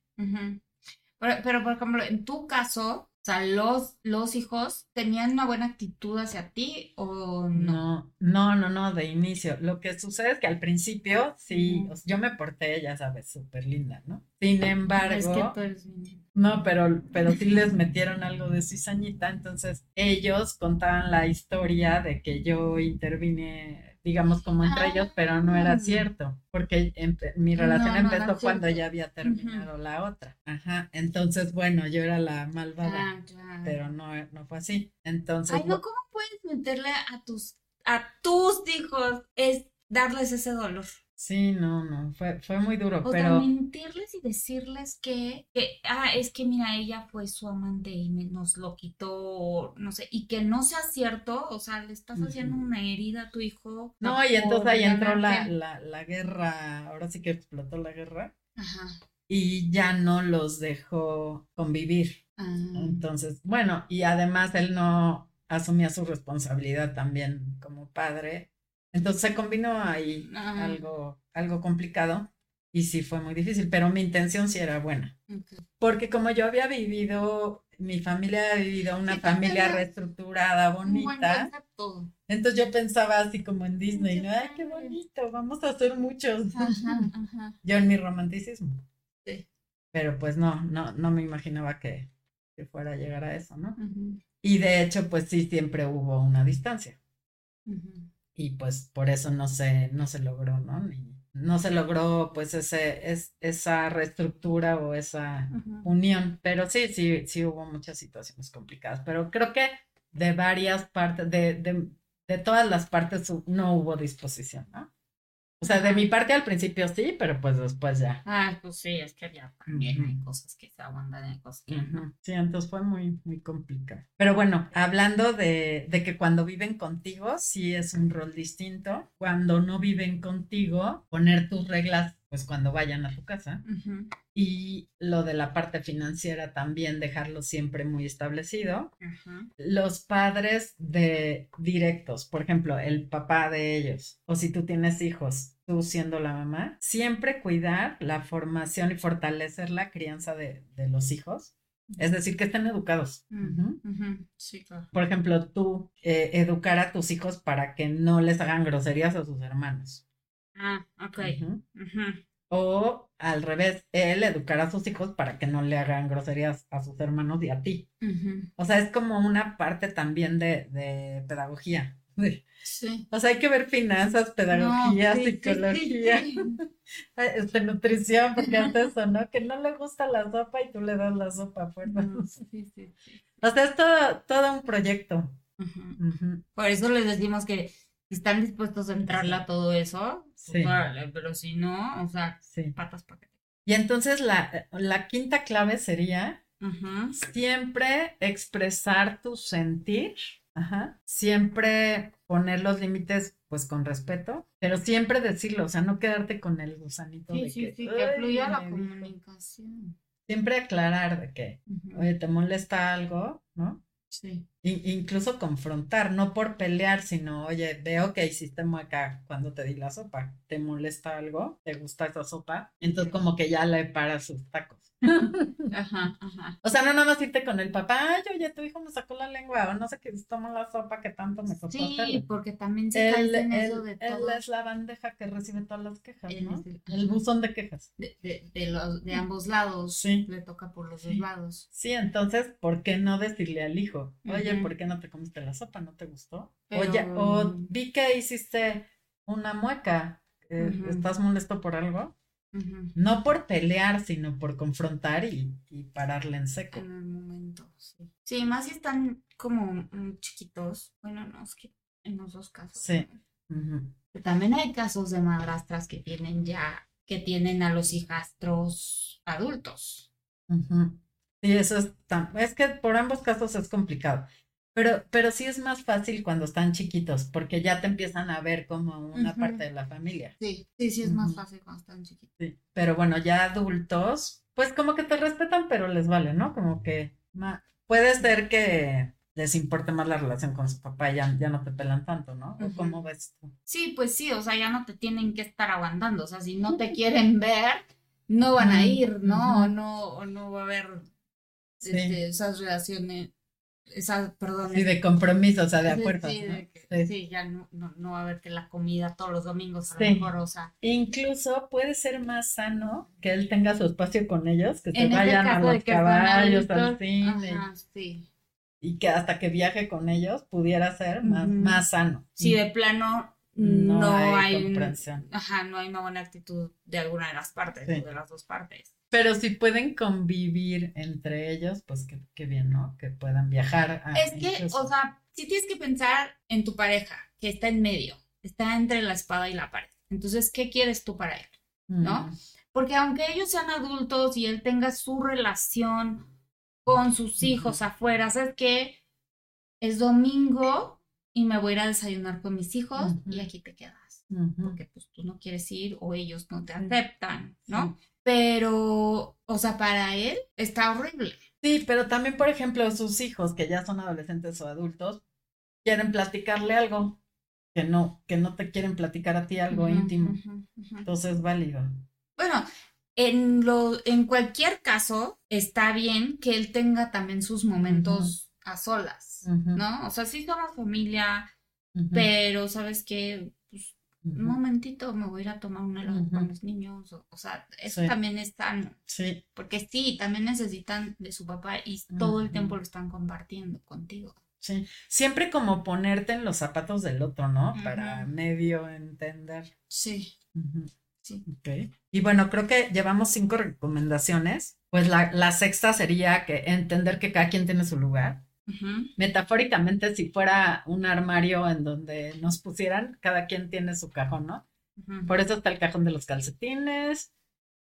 S2: Pero, pero, por ejemplo, en tu caso, o sea, los, los hijos tenían una buena actitud hacia ti o no.
S1: No, no, no, no, de inicio. Lo que sucede es que al principio sí, o sea, yo me porté, ya sabes, súper linda, ¿no? Sin
S2: Es
S1: embargo,
S2: que tú eres
S1: no, pero, pero sí les *laughs* metieron algo de cizañita, entonces ellos contaban la historia de que yo intervine, digamos, como entre ellos, pero no era
S2: Ah.
S1: cierto, porque mi relación
S2: No, no era
S1: empezó cuando
S2: cierto.
S1: ya había terminado la otra. Ajá, entonces, bueno, yo era la malvada,
S2: Ah, ya.
S1: pero no, no fue así. Entonces,
S2: Ay, no, ¿cómo puedes meterle a tus, a tus hijos es darles ese dolor?
S1: Sí, no, no, fue, fue muy duro,
S2: O sea,
S1: pero...
S2: mentirles y decirles que, que, ah, es que mira, ella fue su amante y me- nos lo quitó, no sé, y que no sea cierto, o sea, le estás haciendo una herida a tu hijo.
S1: No, y entonces ahí entró la, la, la guerra, ahora sí que explotó la guerra
S2: Ajá.
S1: y ya no los dejó convivir.
S2: Ah,
S1: Entonces, bueno, y además él no asumía su responsabilidad también como padre. Entonces se combinó ahí
S2: Ah.
S1: algo, algo complicado y sí fue muy difícil, pero mi intención sí era buena. Porque como yo había vivido, mi familia había vivido una
S2: Sí,
S1: familia reestructurada, bonita. Entonces yo pensaba así como en Disney, ¿no? Ay, qué bonito, vamos a hacer muchos.
S2: Ajá, ajá. *laughs*
S1: Yo en mi romanticismo.
S2: Sí.
S1: Pero pues no, no, no me imaginaba que, que fuera a llegar a eso, ¿no? Y de hecho, pues sí, siempre hubo una distancia.
S2: ujú.
S1: Y pues por eso no se, no se logró, ¿no? Ni- no se logró pues ese, es, esa reestructura o esa unión. Pero sí, sí, sí hubo muchas situaciones complicadas. Pero creo que de varias partes, de, de, de todas las partes no hubo disposición, ¿no? O sea, de mi parte al principio sí, pero pues después ya.
S2: Ah, pues sí, es que ya también hay cosas que se aguantan y cosas que no.
S1: Ujú. Sí, entonces fue muy, muy complicado. Pero bueno, hablando de, de que cuando viven contigo, sí es un rol distinto. Cuando no viven contigo, poner tus reglas, pues cuando vayan a tu casa. Y lo de la parte financiera también, dejarlo siempre muy establecido. Los padres de directos, por ejemplo, el papá de ellos, o si tú tienes hijos, tú siendo la mamá, siempre cuidar la formación y fortalecer la crianza de, de los hijos. Es decir, que estén educados.
S2: Mm, ujú, Sí, claro.
S1: Por ejemplo, tú eh, educar a tus hijos para que no les hagan groserías a sus hermanos.
S2: Ah, ok.
S1: O al revés, él educar a sus hijos para que no le hagan groserías a sus hermanos y a ti. O sea, es como una parte también de, de pedagogía.
S2: Sí.
S1: O sea, hay que ver finanzas, pedagogía,
S2: No, sí,
S1: psicología, *laughs*
S2: sí.
S1: este, nutrición, porque hace eso, ¿no? Que no le gusta la sopa y tú le das la sopa fuerza.
S2: No.
S1: O sea, es todo, todo un proyecto.
S2: Por eso les decimos que si están dispuestos a entrarle a todo eso, pues pero si no, o sea, patas para que.
S1: Y entonces la, la quinta clave sería siempre expresar tu sentir, ajá, siempre poner los límites pues con respeto, pero siempre decirlo, o sea, no quedarte con el gusanito
S2: Sí,
S1: de
S2: sí,
S1: que,
S2: sí, que
S1: "Ay,
S2: fluya la
S1: me dijo".
S2: comunicación.
S1: Siempre aclarar de que, oye, te molesta algo, ¿no?
S2: Sí.
S1: Incluso confrontar, no por pelear, sino, oye, veo que hiciste mueca cuando te di la sopa, ¿te molesta algo? ¿Te gusta esa sopa? Entonces como que ya le para sus tacos. *laughs*
S2: Ajá, ajá.
S1: O sea, no nada más irte con el papá, ay, oye, tu hijo me sacó la lengua, o no sé qué, tomó la sopa que tanto me costó
S2: Sí, porque también se en eso de todo.
S1: Él es la bandeja que recibe todas las quejas, ¿no? El, buzón de quejas.
S2: De, de, de, los, de ambos lados, sí. le toca por los dos lados.
S1: Sí, entonces, ¿por qué no decirle al hijo, oye, ¿por qué no te comiste la sopa? ¿No te gustó? Oye, o vi que hiciste una mueca, eh, ¿estás molesto por algo? No por pelear, sino por confrontar y, pararle en seco.
S2: En el momento, sí. Sí, más si están como chiquitos. Bueno, no, es que en los dos casos.
S1: Sí.
S2: También hay casos de madrastras que tienen ya, que tienen a los hijastros adultos.
S1: Sí, eso es tan, es que por ambos casos es complicado. Pero, pero sí es más fácil cuando están chiquitos, porque ya te empiezan a ver como una parte de la familia.
S2: Sí, sí, sí es más fácil cuando están chiquitos.
S1: Sí. Pero bueno, ya adultos, pues como que te respetan, pero les vale, ¿no? Como que puede ser que les importe más la relación con su papá ya, ya no te pelan tanto, ¿no? ¿Cómo ves tú?
S2: Sí, pues sí, o sea, ya no te tienen que estar aguantando, o sea, si no te quieren ver, no van a ir, ¿no? O no, o no va a haber este, esas relaciones esa, perdón.
S1: Sí, de compromiso, o sea, de acuerdo.
S2: Sí, sí. ya no, no, va a haber que la comida todos los domingos a lo mejor, o sea.
S1: Incluso puede ser más sano que él tenga su espacio con ellos, que se vayan a los caballos, al cine.
S2: sí.
S1: Y que hasta que viaje con ellos pudiera ser más, más sano.
S2: Sí, de plano no, hay, comprensión. Ajá, no hay una buena actitud de alguna de las partes, de las dos partes.
S1: Pero si pueden convivir entre ellos, pues qué, bien, ¿no? Que puedan viajar.
S2: es que, o sea, si tienes que pensar en tu pareja, que está en medio, está entre la espada y la pared. Entonces, ¿qué quieres tú para él? ¿No? Mm. Porque aunque ellos sean adultos y él tenga su relación con sus hijos afuera, ¿sabes qué? Es domingo y me voy a ir a desayunar con mis hijos y aquí te quedas. Porque pues tú no quieres ir o ellos no te aceptan, ¿no? pero, o sea, para él está horrible.
S1: Sí, pero también, por ejemplo, sus hijos, que ya son adolescentes o adultos, quieren platicarle algo que no, que no te quieren platicar a ti algo íntimo. Entonces, válido.
S2: Bueno, en, lo, en cualquier caso, está bien que él tenga también sus momentos a solas, ¿no? O sea, sí somos familia, pero sabes que un momentito me voy a ir a tomar un helado con los niños, o, sea, eso también es tan,
S1: sí.
S2: porque sí, también necesitan de su papá y todo el tiempo lo están compartiendo contigo.
S1: Sí, siempre como ponerte en los zapatos del otro, ¿no? Para medio entender.
S2: Sí. Sí.
S1: Ok. Y bueno, creo que llevamos cinco recomendaciones. Pues la, la sexta sería que entender que cada quien tiene su lugar Metafóricamente, si fuera un armario en donde nos pusieran, cada quien tiene su cajón, ¿no? Por eso está el cajón de los calcetines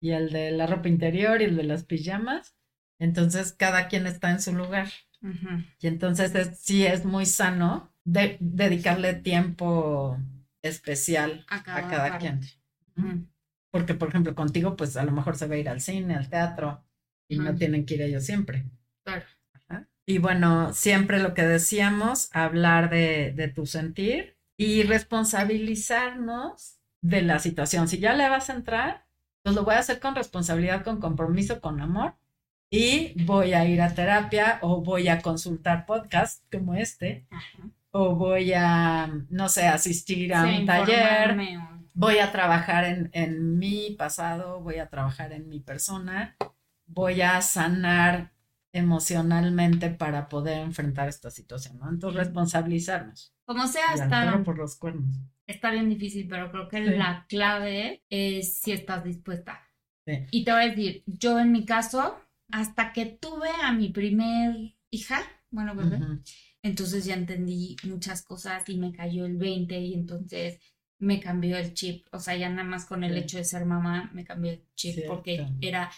S1: y el de la ropa interior y el de las pijamas. Entonces, cada quien está en su lugar. Y entonces sí es muy sano de, dedicarle tiempo especial a cada, quien. Porque, por ejemplo, contigo, pues a lo mejor se va a ir al cine, al teatro, y no tienen que ir ellos siempre.
S2: Claro.
S1: Y bueno, siempre lo que decíamos, hablar de, de tu sentir y responsabilizarnos de la situación. Si ya le vas a entrar, pues lo voy a hacer con responsabilidad, con compromiso, con amor. Y voy a ir a terapia o voy a consultar podcast como este. O voy a, no sé, asistir a un taller. Voy a trabajar en, en mi pasado, voy a trabajar en mi persona. Voy a sanar emocionalmente para poder enfrentar esta situación, ¿no? Entonces, responsabilizarnos.
S2: Como sea, está,
S1: por los cuernos.
S2: está bien difícil, pero creo que la clave es si estás dispuesta. Y te voy a decir, yo en mi caso, hasta que tuve a mi primer hija, bueno, bebé, entonces ya entendí muchas cosas y me cayó el 20 y entonces me cambió el chip. O sea, ya nada más con el hecho de ser mamá me cambió el chip porque era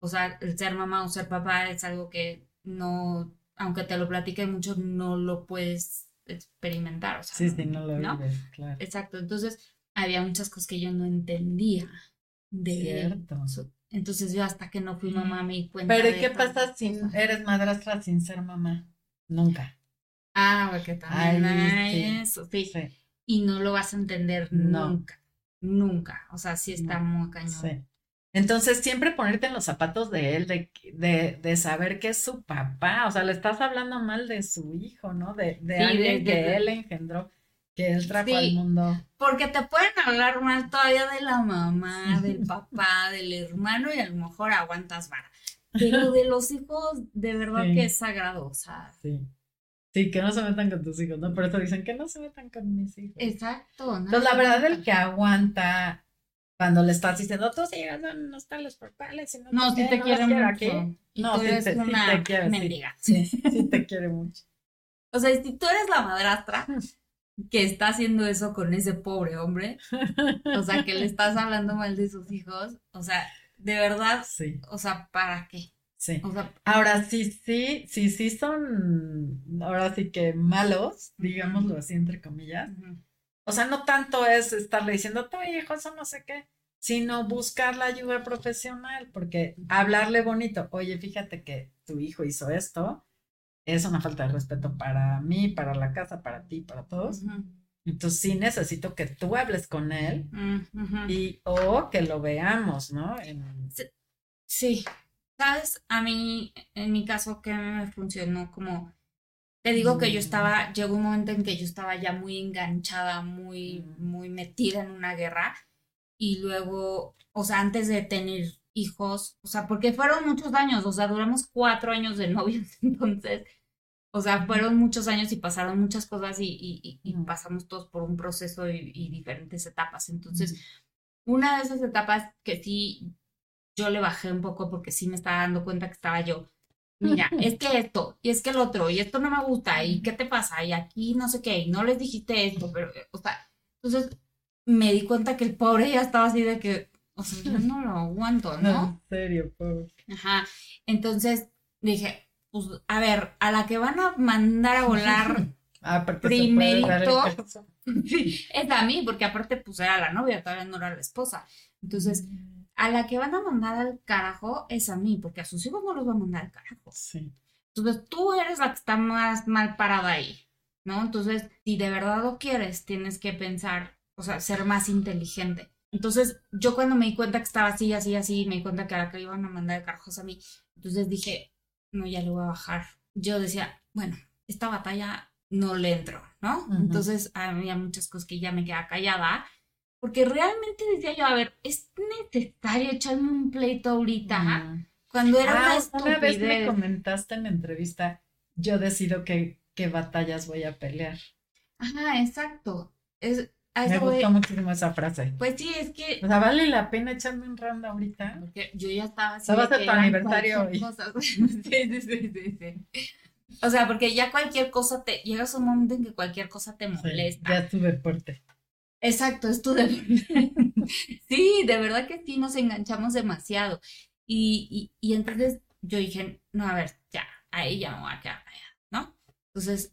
S2: o sea, el ser mamá o ser papá es algo que no, aunque te lo platique mucho, no lo puedes experimentar. O sea,
S1: sí, sí, no lo ¿no? claro.
S2: Exacto. Entonces, había muchas cosas que yo no entendía de
S1: Cierto.
S2: Entonces yo hasta que no fui mamá me di cuenta.
S1: Pero ¿y qué pasa si eres madrastra sin ser mamá? Nunca.
S2: Ah, porque también hay
S1: sí.
S2: eso, sí.
S1: Sí,
S2: Y no lo vas a entender
S1: No.
S2: nunca. Nunca. O sea, sí está
S1: No,
S2: muy cañón.
S1: sí. Entonces, siempre ponerte en los zapatos de él, de, de, de saber que es su papá, o sea, le estás hablando mal de su hijo, ¿no? De, de
S2: Sí,
S1: alguien que él engendró, que él trajo
S2: Sí.
S1: al mundo.
S2: Porque te pueden hablar mal todavía de la mamá, *laughs* del papá, del hermano y a lo mejor aguantas vara. Pero de los hijos, de verdad
S1: Sí.
S2: que es sagrado. O sea,
S1: Sí. Sí, que no se metan con tus hijos, ¿no? Por eso dicen que no se metan con mis hijos.
S2: exacto. ¿no?
S1: Entonces, la verdad, el que aguanta cuando le estás diciendo, tales, y no,
S2: sí
S1: qué,
S2: te
S1: no
S2: quiere
S1: los quiero
S2: mucho.
S1: aquí".
S2: Y
S1: No,
S2: tú eres
S1: te-
S2: una
S1: te quiere,
S2: mendiga.
S1: Sí, *laughs* sí te quiere mucho.
S2: O sea, si tú eres la madrastra que está haciendo eso con ese pobre hombre, o sea, que le estás hablando mal de sus hijos, o sea, de verdad,
S1: Sí,
S2: o sea, ¿para qué?
S1: sí.
S2: O sea,
S1: Ahora sí, sí, sí, sí son, ahora sí que malos, digámoslo así, entre comillas.
S2: ujú,
S1: O sea, no tanto es estarle diciendo, tu hijo, eso no sé qué, sino buscar la ayuda profesional, porque hablarle bonito, oye, fíjate que tu hijo hizo esto, es una falta de respeto para mí, para la casa, para ti, para todos. Entonces sí necesito que tú hables con él
S2: mm,
S1: y o que lo veamos, ¿no? En-
S2: Sí, sabes, a mí, en mi caso, que me funcionó como, te digo que yo estaba, llegó un momento en que yo estaba ya muy enganchada, muy,
S1: Mm.
S2: muy metida en una guerra y luego, o sea, antes de tener hijos, o sea, porque fueron muchos años, o sea, duramos cuatro años de *laughs* novios, entonces, o sea, fueron muchos años y pasaron muchas cosas y, y, y- y pasamos todos por un proceso y, y diferentes etapas, entonces, una de esas etapas que sí yo le bajé un poco porque sí me estaba dando cuenta que estaba yo. Mira, es que esto, y es que el otro, y esto no me gusta, y qué te pasa, y aquí no sé qué, y no les dijiste esto, pero, o sea, entonces me di cuenta que el pobre ya estaba así de que, o sea, yo no lo aguanto, *laughs* ¿no?
S1: En serio, pobre.
S2: Ajá. Entonces dije, pues, a ver, a la que van a mandar a volar *laughs*
S1: Ah,
S2: Primerito. *laughs* es a mí, porque aparte, pues era la novia, todavía no era la esposa. Entonces, a la que van a mandar al carajo es a mí, porque a sus hijos no los va a mandar al carajo.
S1: Sí.
S2: Entonces tú eres la que está más mal parada ahí, ¿no? Entonces, si de verdad lo quieres, tienes que pensar, o sea, ser más inteligente. Entonces, yo cuando me di cuenta que estaba así, así, así, me di cuenta que a la que iban a mandar el carajo es a mí, entonces dije, no, ya le voy a bajar. Yo decía, bueno, esta batalla no le entro, ¿no?
S1: Ujú.
S2: Entonces, había muchas cosas que ya me quedaba callada, porque realmente decía yo, a ver, ¿es necesario echarme un pleito ahorita?
S1: Mm.
S2: Cuando era
S1: Ah,
S2: una
S1: una vez me comentaste en la entrevista, yo decido qué, qué batallas voy a pelear.
S2: Ajá, exacto. Es, a
S1: Me
S2: voy.
S1: gustó muchísimo esa frase.
S2: Pues sí, es que
S1: O sea, ¿vale la pena echarme un round ahorita?
S2: porque yo ya estaba así
S1: Estabas
S2: que
S1: tu aniversario
S2: cualquier
S1: y-
S2: cosa. *laughs* Sí, sí, sí, sí, sí. O sea, porque ya cualquier cosa te llegas a un momento en que cualquier cosa te
S1: Sí,
S2: molesta.
S1: ya es tu deporte.
S2: Exacto, es tu deber. *laughs* Sí, de verdad que sí nos enganchamos demasiado. Y, y, y entonces yo dije, no, a ver, ya, ahí ya me voy a quedar callada, ¿no? Entonces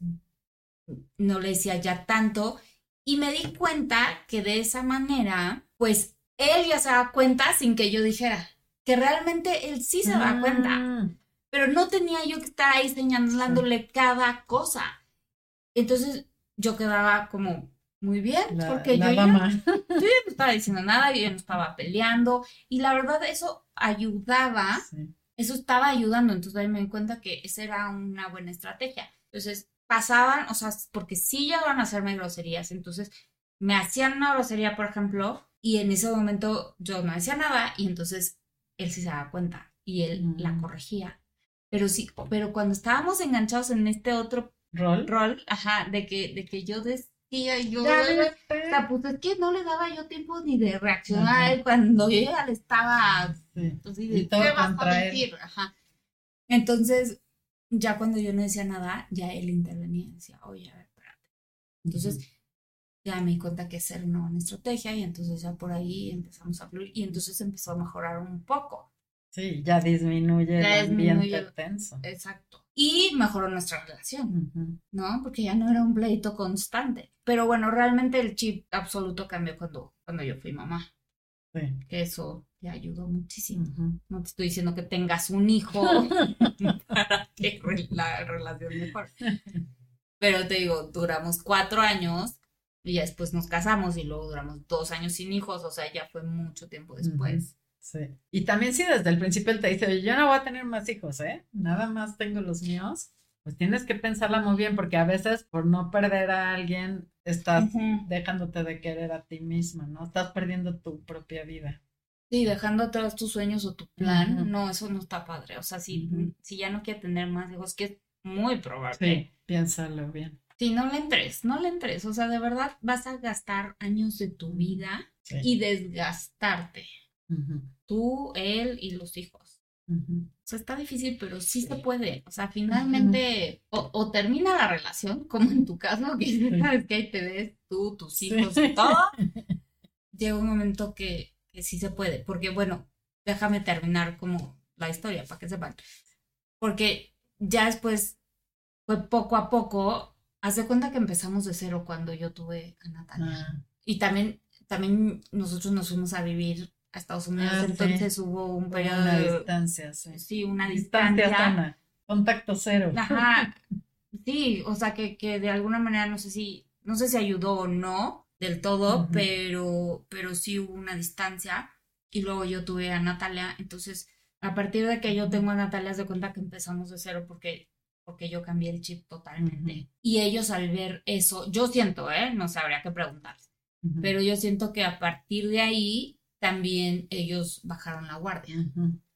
S2: no le decía ya tanto y me di cuenta que de esa manera, pues él ya se da cuenta sin que yo dijera, que realmente él sí se da cuenta,
S1: Mm,
S2: pero no tenía yo que estar ahí señalándole cada cosa. Entonces yo quedaba como muy bien,
S1: La,
S2: porque
S1: la
S2: yo ya
S1: dama. *laughs*
S2: yo ya no estaba diciendo nada, yo ya no estaba peleando y la verdad eso ayudaba,
S1: Sí.
S2: eso estaba ayudando, entonces me di cuenta que esa era una buena estrategia. Entonces pasaban, o sea, porque sí llegaban a hacerme groserías, entonces me hacían una grosería, por ejemplo, y en ese momento yo no decía nada y entonces él sí se daba cuenta y él
S1: Mm.
S2: la corregía. Pero sí, pero cuando estábamos enganchados en este otro
S1: Rol.
S2: rol, ajá, de que, de que yo decía, yo
S1: Ya
S2: o sea, pues es que no le daba yo tiempo ni de reaccionar
S1: Ajá.
S2: cuando yo ya le estaba
S1: Sí.
S2: así
S1: Y
S2: de,
S1: todo
S2: ¿qué vas a
S1: contra él.
S2: decir? Ajá. Entonces, ya cuando yo no decía nada, ya él intervenía y decía, oye, a ver, espérate. Entonces, ya me di cuenta que esa era una buena estrategia y entonces ya por ahí empezamos a fluir y entonces empezó a mejorar un poco.
S1: Sí, ya disminuye
S2: Ya
S1: el ambiente
S2: disminuye.
S1: tenso.
S2: Exacto. Y mejoró nuestra relación. ¿no? Porque ya no era un pleito constante. Pero bueno, realmente el chip absoluto cambió cuando, cuando yo fui mamá,
S1: Sí.
S2: que eso te ayudó muchísimo. No te estoy diciendo que tengas un hijo *laughs* para que la relación mejore. Pero te digo, duramos cuatro años y ya después nos casamos y luego duramos dos años sin hijos, o sea, ya fue mucho tiempo después.
S1: Sí. Y también si desde el principio él te dice, yo no voy a tener más hijos, ¿eh? Nada más tengo los míos, pues tienes que pensarla muy bien porque a veces por no perder a alguien estás dejándote de querer a ti misma, ¿no? Estás perdiendo tu propia vida.
S2: Sí, dejando atrás tus sueños o tu plan, no, eso no está padre. O sea, si, si ya no quiere tener más hijos, que es muy probable.
S1: Sí, piénsalo bien.
S2: Sí, no le entres, no le entres. O sea, de verdad vas a gastar años de tu vida y desgastarte. Tú, él y los hijos. O sea, está difícil, pero sí se puede. O sea, finalmente, o, termina la relación, *laughs* como en tu caso, que sabes que ahí te ves tú, tus hijos y *laughs* todo. Llega un momento que que sí se puede, porque bueno, déjame terminar como la historia para que sepan. Porque ya después fue poco a poco, haz de cuenta que empezamos de cero cuando yo tuve a Natalia. Ah. Y también, también nosotros nos fuimos a vivir a Estados Unidos, ah, entonces hubo un periodo
S1: una distancia,
S2: sí. sí una distancia. distancia
S1: Contacto cero.
S2: Ajá. Sí, o sea que, que de alguna manera no sé si, no sé si ayudó o no, del todo, pero, pero sí hubo una distancia. Y luego yo tuve a Natalia, entonces a partir de que yo tengo a Natalia, de cuenta que empezamos de cero porque, porque yo cambié el chip totalmente. Y ellos al ver eso, yo siento, ¿eh? No sé, habría que preguntarles. Pero yo siento que a partir de ahí también ellos bajaron la guardia.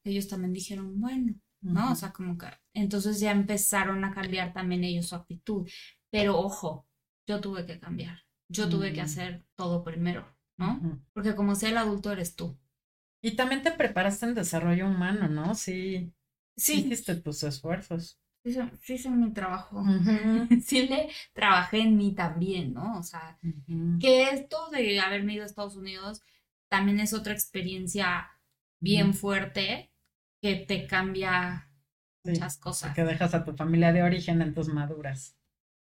S2: Ellos también dijeron, bueno, ¿no? O sea, como que entonces ya empezaron a cambiar también ellos su actitud. Pero ojo, yo tuve que cambiar yo tuve que mm. hacer todo primero, ¿no? Porque como sea el adulto eres tú.
S1: Y también te preparaste en desarrollo humano, ¿no? Sí. Sí. Hiciste tus esfuerzos.
S2: Sí, sí hice mi trabajo. *laughs* sí le trabajé en mí también, ¿no? O sea, que esto de haberme ido a Estados Unidos también es otra experiencia bien fuerte que te cambia muchas cosas.
S1: Que dejas a tu familia de origen en tus maduras.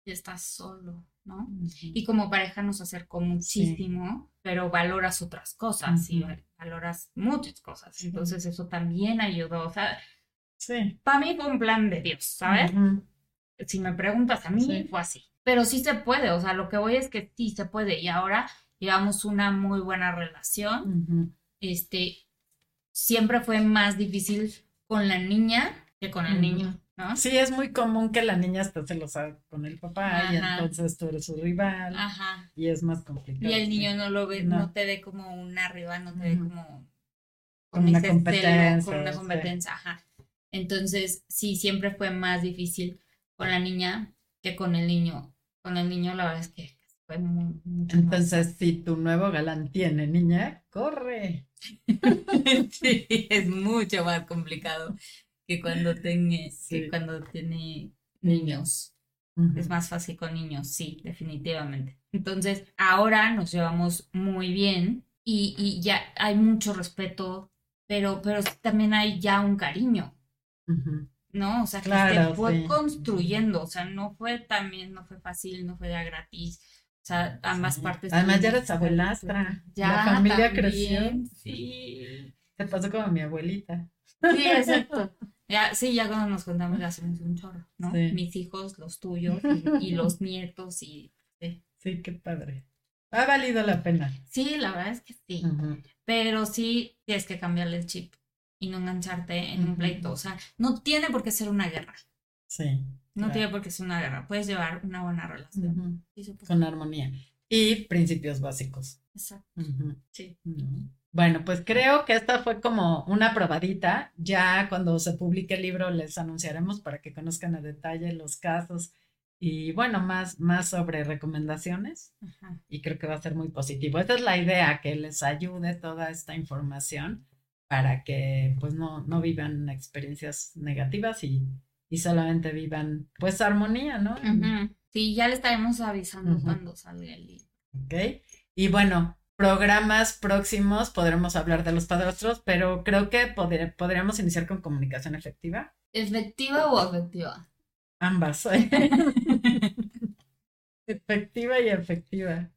S2: Y estás solo. ¿no? Y como pareja nos acercó muchísimo, pero valoras otras cosas y valoras muchas cosas. Entonces eso también ayudó. O sea, para mí fue un plan de Dios, ¿sabes? Si me preguntas a mí, fue así. Pero sí se puede, o sea, lo que voy es que sí se puede. Y ahora llevamos una muy buena relación. Este, siempre fue más difícil con la niña que con el niño.
S1: Sí, es muy común que la niña esté celosa con el papá y entonces tú eres su rival y es más complicado.
S2: Y el niño no lo ve, no, te ve como una rival, no te ve como
S1: con una competencia.
S2: con una competencia, ajá. Entonces, sí, siempre fue más difícil con la niña que con el niño. Con el niño la verdad es que
S1: Entonces, si tu nuevo galán tiene niña, corre. *laughs*
S2: sí, es mucho más complicado que cuando, tiene, que cuando tiene niños. Es más fácil con niños, sí, definitivamente. Entonces, ahora nos llevamos muy bien y, y ya hay mucho respeto, pero, pero también hay ya un cariño. ¿No? O sea, que se fue construyendo, o sea, no fue también, no fue fácil, no fue de gratis. O sea, ambas partes.
S1: Además, ya eres abuelastra. Ya, la familia creció.
S2: Sí.
S1: Te pasó como mi abuelita.
S2: Sí, exacto. Ya, sí, ya cuando nos contamos ya hacemos un chorro, ¿no? Mis hijos, los tuyos y, los nietos y...
S1: Sí. sí, qué padre. Ha valido la pena.
S2: Sí, la verdad es que sí. Pero sí tienes que cambiarle el chip y no engancharte en un pleito. O sea, no tiene por qué ser una guerra.
S1: Sí.
S2: No tiene por qué ser una guerra. Puedes llevar una buena relación.
S1: Con armonía. Y principios básicos.
S2: Exacto. Sí.
S1: Bueno, pues creo que esta fue como una probadita. Ya cuando se publique el libro les anunciaremos para que conozcan a detalle los casos y bueno, más, más sobre recomendaciones. Y creo que va a ser muy positivo. Esta es la idea, que les ayude toda esta información para que pues no, no vivan experiencias negativas y, y solamente vivan pues armonía, ¿no?
S2: Sí, ya le estaremos avisando cuando salga el libro.
S1: Ok. Y bueno, programas próximos podremos hablar de los padrastros, pero creo que podríamos iniciar con comunicación efectiva.
S2: ¿Efectiva o afectiva?
S1: Ambas. *laughs* efectiva y efectiva.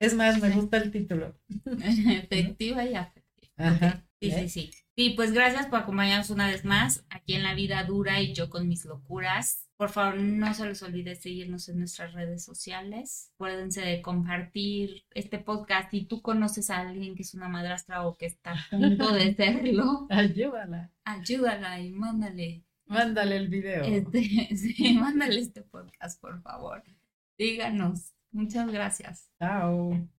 S1: Es más, me gusta el título. *laughs*
S2: efectiva y afectiva. Ajá. Sí, sí, sí. Y pues gracias por acompañarnos una vez más aquí en La Vida Dura y yo con mis locuras. Por favor, no se les olvide seguirnos en nuestras redes sociales. Acuérdense de compartir este podcast. Si tú conoces a alguien que es una madrastra o que está a punto de *laughs* serlo,
S1: ayúdala.
S2: Ayúdala y mándale.
S1: Mándale el video.
S2: Este, *laughs* sí, mándale este podcast, por favor. Díganos. Muchas gracias.
S1: Chao.